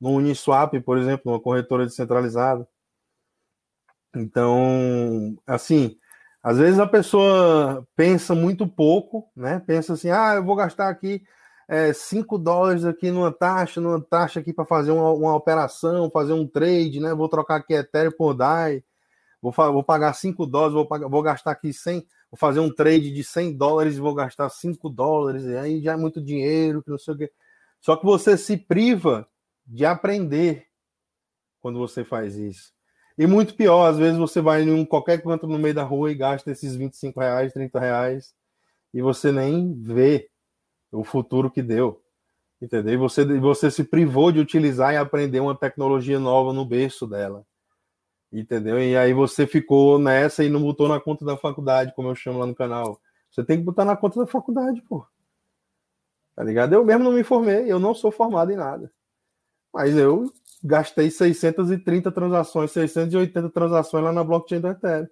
no Uniswap, por exemplo, uma corretora descentralizada. Então, assim, às vezes a pessoa pensa muito pouco, né? Pensa assim, ah, eu vou gastar aqui 5 é, dólares aqui numa taxa, numa taxa aqui para fazer uma, uma, operação, fazer um trade, né? Vou trocar aqui Ethereum por DAI, vou, vou pagar 5 dólares, vou, pagar, vou gastar aqui 100, vou fazer um trade de 100 dólares e vou gastar 5 dólares, e aí já é muito dinheiro, que não sei o quê. Só que você se priva de aprender quando você faz isso. E muito pior, às vezes você vai em qualquer canto no meio da rua e gasta esses 25 reais, 30 reais, e você nem vê o futuro que deu. Entendeu? E você, você se privou de utilizar e aprender uma tecnologia nova no berço dela. Entendeu? E aí você ficou nessa e não botou na conta da faculdade, como eu chamo lá no canal. Você tem que botar na conta da faculdade, pô. Tá ligado? Eu mesmo não me formei, eu não sou formado em nada. Mas eu gastei 630 transações, 680 transações lá na blockchain do Ethereum.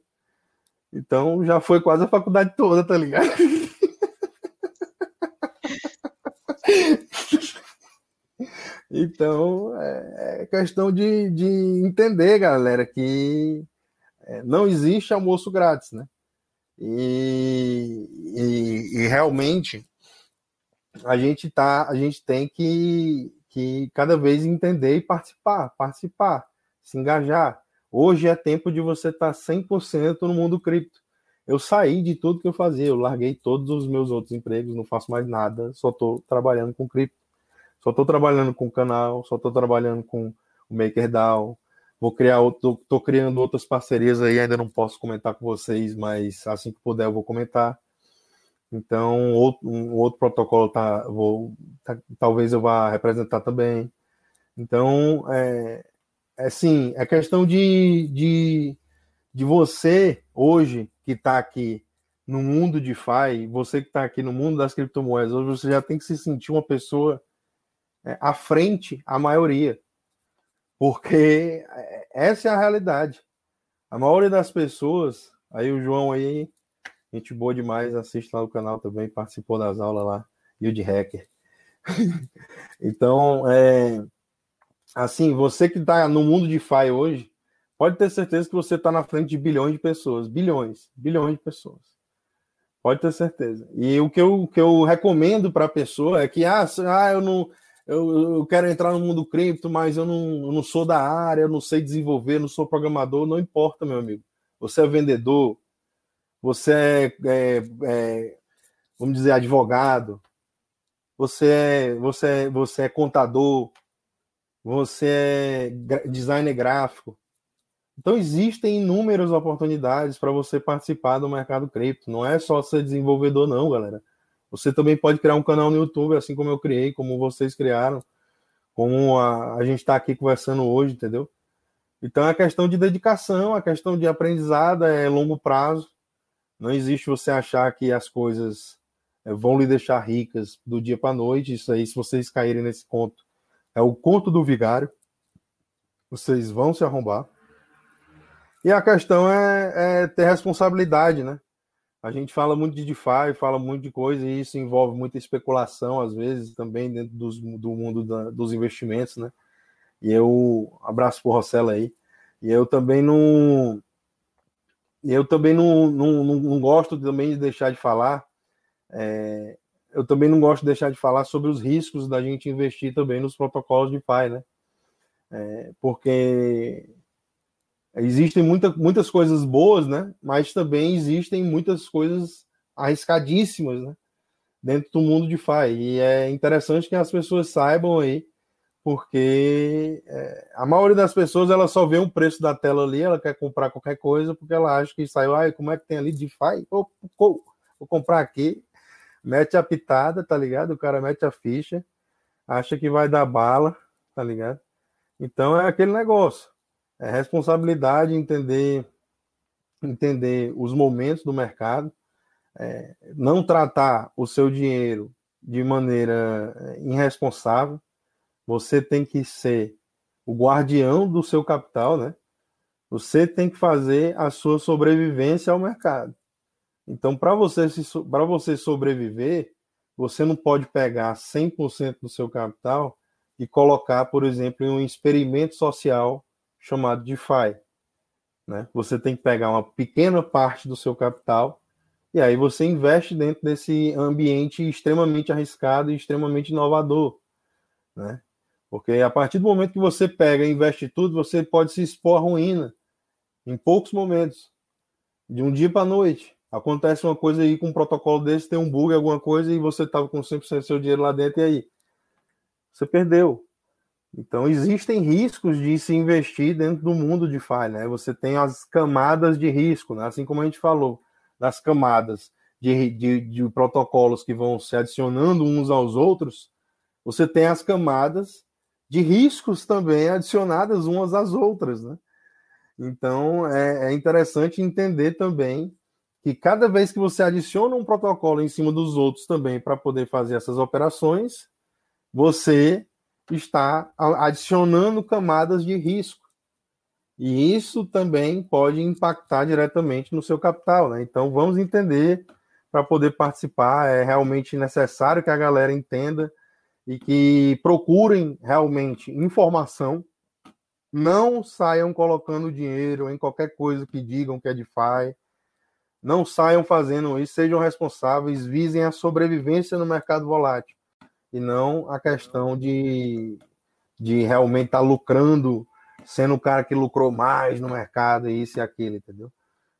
Então já foi quase a faculdade toda, tá ligado? Então, é, é questão de, de entender, galera, que é, não existe almoço grátis, né? E, e, e, realmente a gente tá, a gente tem que, que cada vez entender e participar, participar, se engajar. Hoje é tempo de você estar tá 100% no mundo cripto. Eu saí de tudo que eu fazia, eu larguei todos os meus outros empregos, não faço mais nada, só estou trabalhando com cripto. Só estou trabalhando com o canal, só estou trabalhando com o MakerDAO. Vou criar, estou criando outras parcerias aí, ainda não posso comentar com vocês, mas assim que puder eu vou comentar. Então, outro, um outro protocolo tá, vou, tá, talvez eu vá representar também. Então, é, é assim, é questão de, de, de você, hoje, que está aqui no mundo de FI, você que está aqui no mundo das criptomoedas, hoje você já tem que se sentir uma pessoa à frente a maioria. Porque é, essa é a realidade. A maioria das pessoas, aí o João aí, gente boa demais, assiste lá no canal também, participou das aulas lá, e o de hacker. então, é, assim, você que está no mundo de FI hoje, pode ter certeza que você está na frente de bilhões de pessoas, bilhões, bilhões de pessoas. Pode ter certeza. E o que eu, o que eu recomendo para a pessoa é que, ah, ah eu não eu, eu quero entrar no mundo cripto, mas eu não, eu não sou da área, eu não sei desenvolver, não sou programador, não importa, meu amigo. Você é vendedor, você é, é, é vamos dizer, advogado, você é, você é, você é contador, você é designer gráfico. Então existem inúmeras oportunidades para você participar do mercado cripto. Não é só ser desenvolvedor, não, galera. Você também pode criar um canal no YouTube, assim como eu criei, como vocês criaram, como a, a gente está aqui conversando hoje, entendeu? Então é questão de dedicação, a questão de aprendizado é longo prazo. Não existe você achar que as coisas é, vão lhe deixar ricas do dia para a noite. Isso aí, se vocês caírem nesse conto, é o conto do vigário. Vocês vão se arrombar. E a questão é, é ter responsabilidade, né? A gente fala muito de DeFi, fala muito de coisa, e isso envolve muita especulação, às vezes, também dentro dos, do mundo da, dos investimentos, né? E eu abraço por Rossella aí. E eu também não. Eu também não, não, não, não gosto também de deixar de falar. É, eu também não gosto de deixar de falar sobre os riscos da gente investir também nos protocolos de DeFi, né? É, porque Existem muita, muitas coisas boas, né? Mas também existem muitas coisas arriscadíssimas, né? Dentro do mundo de FI. E é interessante que as pessoas saibam aí, porque é, a maioria das pessoas ela só vê um preço da tela ali, ela quer comprar qualquer coisa porque ela acha que saiu, ah, como é que tem ali DeFi? Vou, vou, vou comprar aqui, mete a pitada, tá ligado? O cara mete a ficha, acha que vai dar bala, tá ligado? Então é aquele negócio, é responsabilidade entender entender os momentos do mercado, é, não tratar o seu dinheiro de maneira é, irresponsável. Você tem que ser o guardião do seu capital, né? Você tem que fazer a sua sobrevivência ao mercado. Então, para você, para você sobreviver, você não pode pegar 100% do seu capital e colocar, por exemplo, em um experimento social chamado DeFi. Né? Você tem que pegar uma pequena parte do seu capital e aí você investe dentro desse ambiente extremamente arriscado e extremamente inovador. Né? Porque a partir do momento que você pega e investe tudo, você pode se expor à ruína em poucos momentos, de um dia para a noite. Acontece uma coisa aí com um protocolo desse, tem um bug, alguma coisa, e você estava com 100% do seu dinheiro lá dentro, e aí? Você perdeu. Então, existem riscos de se investir dentro do mundo de DeFi, né? Você tem as camadas de risco, né? assim como a gente falou, das camadas de, de, de protocolos que vão se adicionando uns aos outros, você tem as camadas de riscos também adicionadas umas às outras, né? Então, é, é interessante entender também que cada vez que você adiciona um protocolo em cima dos outros também para poder fazer essas operações, você está adicionando camadas de risco. E isso também pode impactar diretamente no seu capital. Né? Então, vamos entender para poder participar. É realmente necessário que a galera entenda e que procurem realmente informação. Não saiam colocando dinheiro em qualquer coisa que digam que é DeFi. Não saiam fazendo isso, sejam responsáveis, visem a sobrevivência no mercado volátil e não a questão de, de realmente estar tá lucrando, sendo o cara que lucrou mais no mercado, isso e aquilo, entendeu?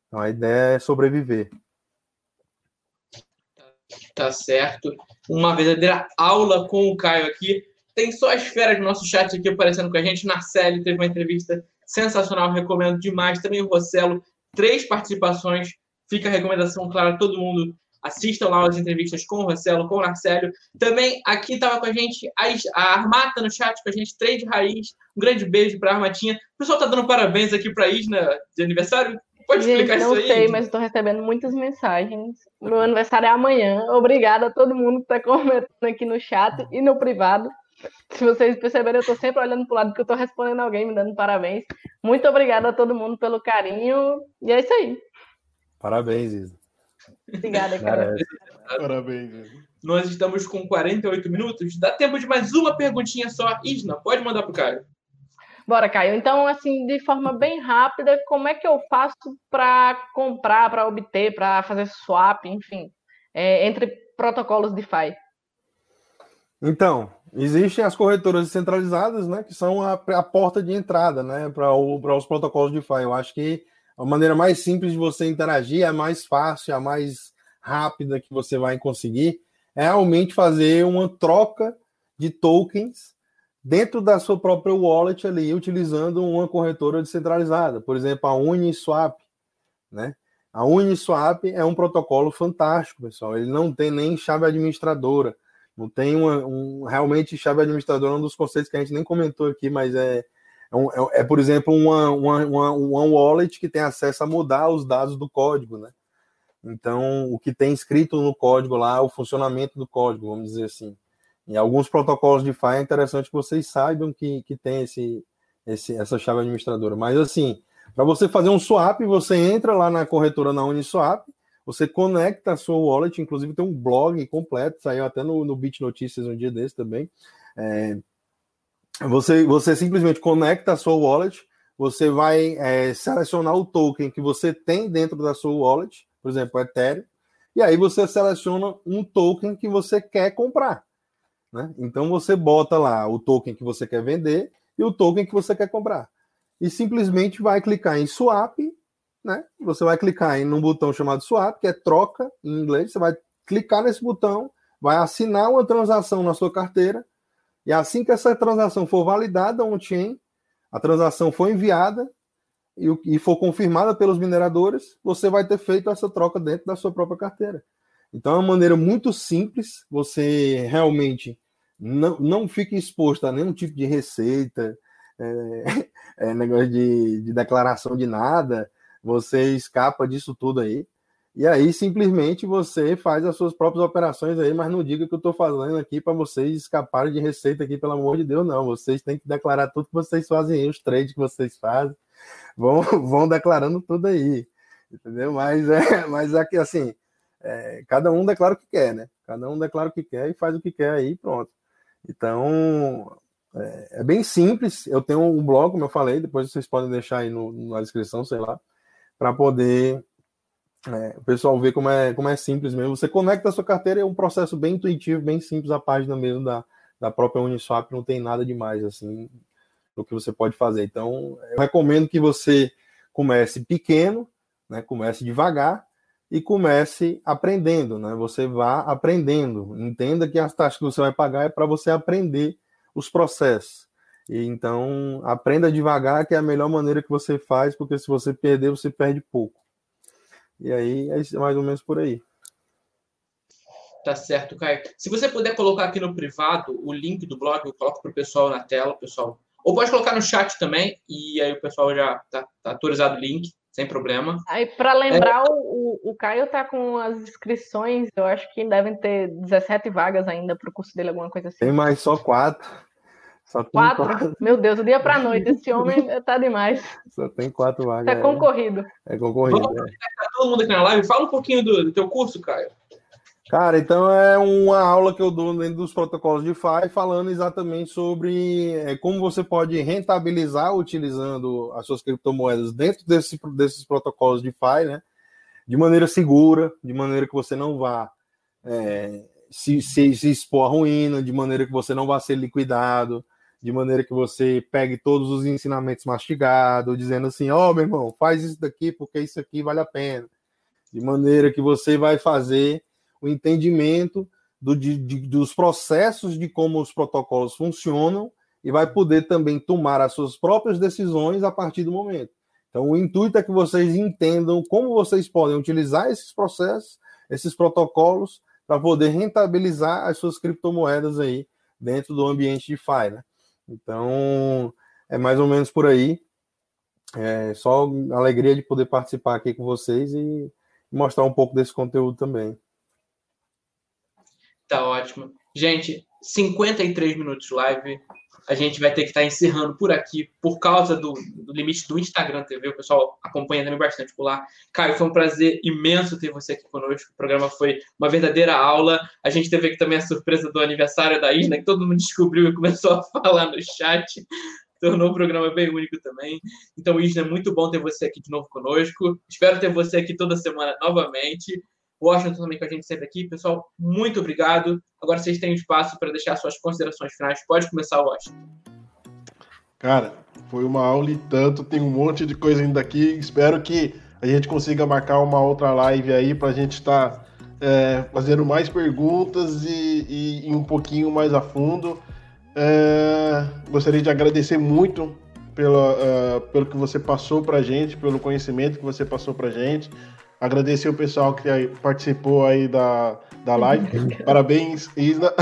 Então a ideia é sobreviver. Tá certo. Uma verdadeira aula com o Caio aqui. Tem só as feras do nosso chat aqui aparecendo com a gente. Narcélio teve uma entrevista sensacional, recomendo demais. Também o Rossello, três participações. Fica a recomendação, claro, todo mundo Assistam lá as entrevistas com o Marcelo, com o Marcelo. Também aqui estava com a gente a Armata no chat com a gente, Trade Raiz. Um grande beijo para a Armatinha. O pessoal tá dando parabéns aqui para a Isna de aniversário. Pode gente, explicar isso aí? Não sei, mas estou recebendo muitas mensagens. Meu aniversário é amanhã. Obrigada a todo mundo que está comentando aqui no chat e no privado. Se vocês perceberem, eu estou sempre olhando para o lado que eu estou respondendo alguém, me dando parabéns. Muito obrigada a todo mundo pelo carinho. E é isso aí. Parabéns, Isa. Obrigada, cara. Parabéns. Nós estamos com 48 minutos. Dá tempo de mais uma perguntinha só. Isna, pode mandar pro Caio. Bora, Caio. Então, assim, de forma bem rápida, como é que eu faço para comprar, para obter, para fazer swap, enfim, é, entre protocolos DeFi? Então, existem as corretoras descentralizadas, né, que são a, a porta de entrada, né, para os protocolos DeFi. Eu acho que a maneira mais simples de você interagir, a mais fácil, a mais rápida que você vai conseguir, é realmente fazer uma troca de tokens dentro da sua própria wallet ali, utilizando uma corretora descentralizada, por exemplo, a Uniswap, né? A Uniswap é um protocolo fantástico, pessoal. Ele não tem nem chave administradora, não tem uma, um realmente chave administradora, é um dos conceitos que a gente nem comentou aqui, mas é é, um, é, é, por exemplo, uma, uma, uma, uma wallet que tem acesso a mudar os dados do código, né? Então, o que tem escrito no código lá, o funcionamento do código, vamos dizer assim. Em alguns protocolos de FI é interessante que vocês saibam que, que tem esse, esse, essa chave administradora. Mas, assim, para você fazer um swap, você entra lá na corretora na Uniswap, você conecta a sua wallet, inclusive tem um blog completo, saiu até no, no Bit Notícias um dia desse também. É, você, você simplesmente conecta a sua wallet, você vai é, selecionar o token que você tem dentro da sua wallet, por exemplo, Ethereum, e aí você seleciona um token que você quer comprar. Né? Então você bota lá o token que você quer vender e o token que você quer comprar. E simplesmente vai clicar em swap, né? Você vai clicar em um botão chamado swap, que é troca em inglês. Você vai clicar nesse botão, vai assinar uma transação na sua carteira E assim que essa transação for validada on-chain, a transação foi enviada e, e for confirmada pelos mineradores, você vai ter feito essa troca dentro da sua própria carteira. Então é uma maneira muito simples, você realmente não, não fica exposto a nenhum tipo de receita, é, é, negócio de, de declaração de nada, você escapa disso tudo aí. E aí simplesmente você faz as suas próprias operações aí, mas não diga que eu estou fazendo aqui para vocês escaparem de receita aqui, pelo amor de Deus, não. Vocês têm que declarar tudo que vocês fazem aí, os trades que vocês fazem. Vão, vão declarando tudo aí. Entendeu? Mas é, mas aqui assim, é, cada um declara o que quer, né? Cada um declara o que quer e faz o que quer aí, pronto. Então, é, é, bem simples. Eu tenho um blog, como eu falei, depois vocês podem deixar aí no, na descrição, sei lá, para poder é, o pessoal ver como é, como é simples mesmo. Você conecta a sua carteira, é um processo bem intuitivo, bem simples, a página mesmo da, da própria Uniswap, não tem nada demais assim do que você pode fazer. Então, eu recomendo que você comece pequeno, né, comece devagar e comece aprendendo, né? Você vá aprendendo. Entenda que as taxas que você vai pagar é para você aprender os processos. E então, aprenda devagar, que é a melhor maneira que você faz, porque se você perder, você perde pouco. E aí é mais ou menos por aí. Tá certo, Caio. Se você puder colocar aqui no privado o link do blog, eu coloco para o pessoal na tela, pessoal. Ou pode colocar no chat também, e aí o pessoal já tá, tá autorizado o link, sem problema. Aí, para lembrar, é... o, o Caio tá com as inscrições, eu acho que devem ter 17 vagas ainda para o curso dele, alguma coisa assim. Tem mais só quatro. Só quatro? quatro? Meu Deus, do dia para noite, esse homem tá demais. Só tem quatro vagas. É concorrido. É, concorrido. Vamos é. todo mundo aqui na live. Fala um pouquinho do, do teu curso, Caio. Cara, então é uma aula que eu dou dentro dos protocolos de FI, falando exatamente sobre é, como você pode rentabilizar utilizando as suas criptomoedas dentro desse, desses protocolos de FI, né? De maneira segura, de maneira que você não vá é, se, se, se expor à ruína, de maneira que você não vá ser liquidado, de maneira que você pegue todos os ensinamentos mastigados, dizendo assim, ó, oh, meu irmão, faz isso daqui porque isso aqui vale a pena. De maneira que você vai fazer o entendimento do, de, de, dos processos de como os protocolos funcionam e vai poder também tomar as suas próprias decisões a partir do momento. Então, o intuito é que vocês entendam como vocês podem utilizar esses processos, esses protocolos, para poder rentabilizar as suas criptomoedas aí dentro do ambiente de FI, né? Então, é mais ou menos por aí. É só alegria de poder participar aqui com vocês e mostrar um pouco desse conteúdo também. Tá ótimo. Gente, 53 minutos de live. A gente vai ter que estar tá encerrando por aqui, por causa do, do, limite do Instagram TV. O pessoal acompanha também bastante por lá. Caio, foi um prazer imenso ter você aqui conosco. O programa foi uma verdadeira aula. A gente teve aqui também a surpresa do aniversário da Isna, que todo mundo descobriu e começou a falar no chat. Tornou o programa bem único também. Então, Isna, é muito bom ter você aqui de novo conosco. Espero ter você aqui toda semana novamente. Washington também com a gente sempre aqui. Pessoal, muito obrigado. Agora vocês têm espaço para deixar suas considerações finais. Pode começar, Washington. Cara, foi uma aula e tanto. Tem um monte de coisa ainda aqui. Espero que a gente consiga marcar uma outra live aí para a gente estar tá, é, fazendo mais perguntas e, e, e, um pouquinho mais a fundo. É, gostaria de agradecer muito pela, uh, pelo que você passou para gente, pelo conhecimento que você passou para a gente. Agradecer o pessoal que participou aí da, da live. Parabéns, Isna.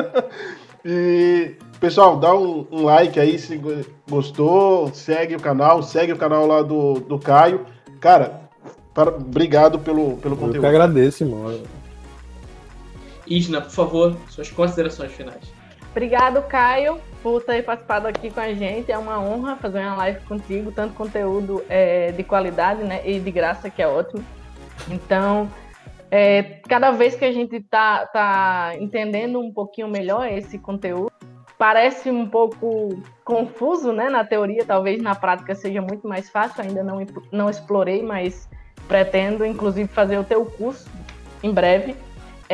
e, pessoal, dá um, um, like aí se gostou. Segue o canal, segue o canal lá do, do Caio. Cara, para, obrigado pelo, pelo conteúdo. Eu que agradeço, mano. Isna, por favor, suas considerações finais. Obrigado, Caio por ter participado aqui com a gente. É uma honra fazer uma live contigo, tanto conteúdo é, de qualidade né, e de graça, que é ótimo. Então, é, cada vez que a gente está tá entendendo um pouquinho melhor esse conteúdo, parece um pouco confuso né, na teoria, talvez na prática seja muito mais fácil. Ainda não, não explorei, mas pretendo, inclusive, fazer o teu curso em breve.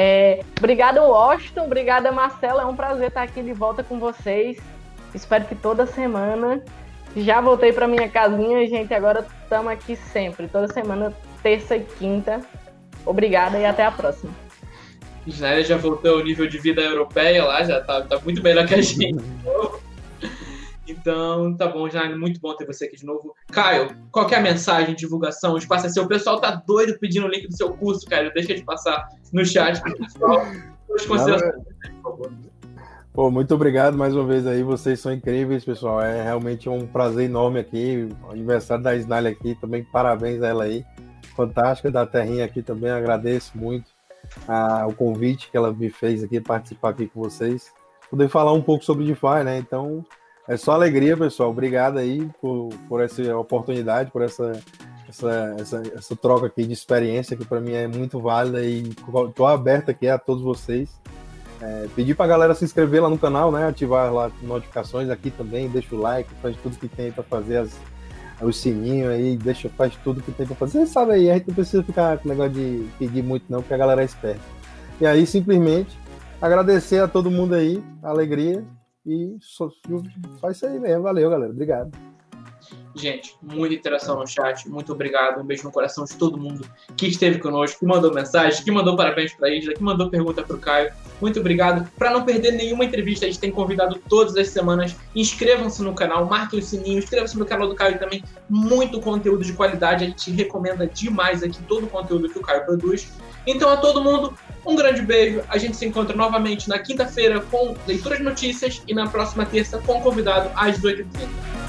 É, obrigada, Washington. Obrigada, Marcela. É um prazer estar aqui de volta com vocês. Espero que toda semana. Já voltei para minha casinha, gente. Agora estamos aqui sempre, toda semana, terça e quinta. Obrigada e até a próxima. Israel já voltou ao nível de vida europeia lá, já tá, tá muito melhor que a gente. Então, tá bom, já muito bom ter você aqui de novo. Caio, qualquer mensagem, divulgação, o espaço é seu. O pessoal tá doido pedindo o link do seu curso, Caio. Deixa de passar no chat pro pessoal. por favor. Pô, muito obrigado mais uma vez aí. Vocês são incríveis, pessoal. É realmente um prazer enorme aqui. O aniversário da Snalha aqui também. Parabéns a ela aí. Fantástica da Terrinha aqui também. Agradeço muito a, o convite que ela me fez aqui participar aqui com vocês. Poder falar um pouco sobre DeFi, né? Então, é só alegria, pessoal. Obrigado aí por, por essa oportunidade, por essa, essa, essa, essa troca aqui de experiência que para mim é muito válida e estou aberto aqui a todos vocês. É, pedir para a galera se inscrever lá no canal, né? Ativar lá notificações aqui também, deixa o like, faz tudo que tem para fazer as, os sininhos aí, deixa, faz tudo que tem para fazer. Você sabe aí, a gente não precisa ficar com negócio de pedir muito não, porque a galera é esperta. E aí, simplesmente, agradecer a todo mundo aí, a alegria, e só, isso aí mesmo. Valeu, galera. Obrigado. Gente, muita interação no chat. Muito obrigado. Um beijo no coração de todo mundo que esteve conosco, que mandou mensagem, que mandou parabéns para a Isla, que mandou pergunta para o Caio. Muito obrigado. Para não perder nenhuma entrevista, a gente tem convidado todas as semanas. Inscrevam-se no canal, marquem o sininho, inscrevam-se no canal do Caio também. Muito conteúdo de qualidade. A gente recomenda demais aqui todo o conteúdo que o Caio produz. Então, a todo mundo, um grande beijo. A gente se encontra novamente na quinta-feira com leitura de notícias e na próxima terça com o convidado às 18h30.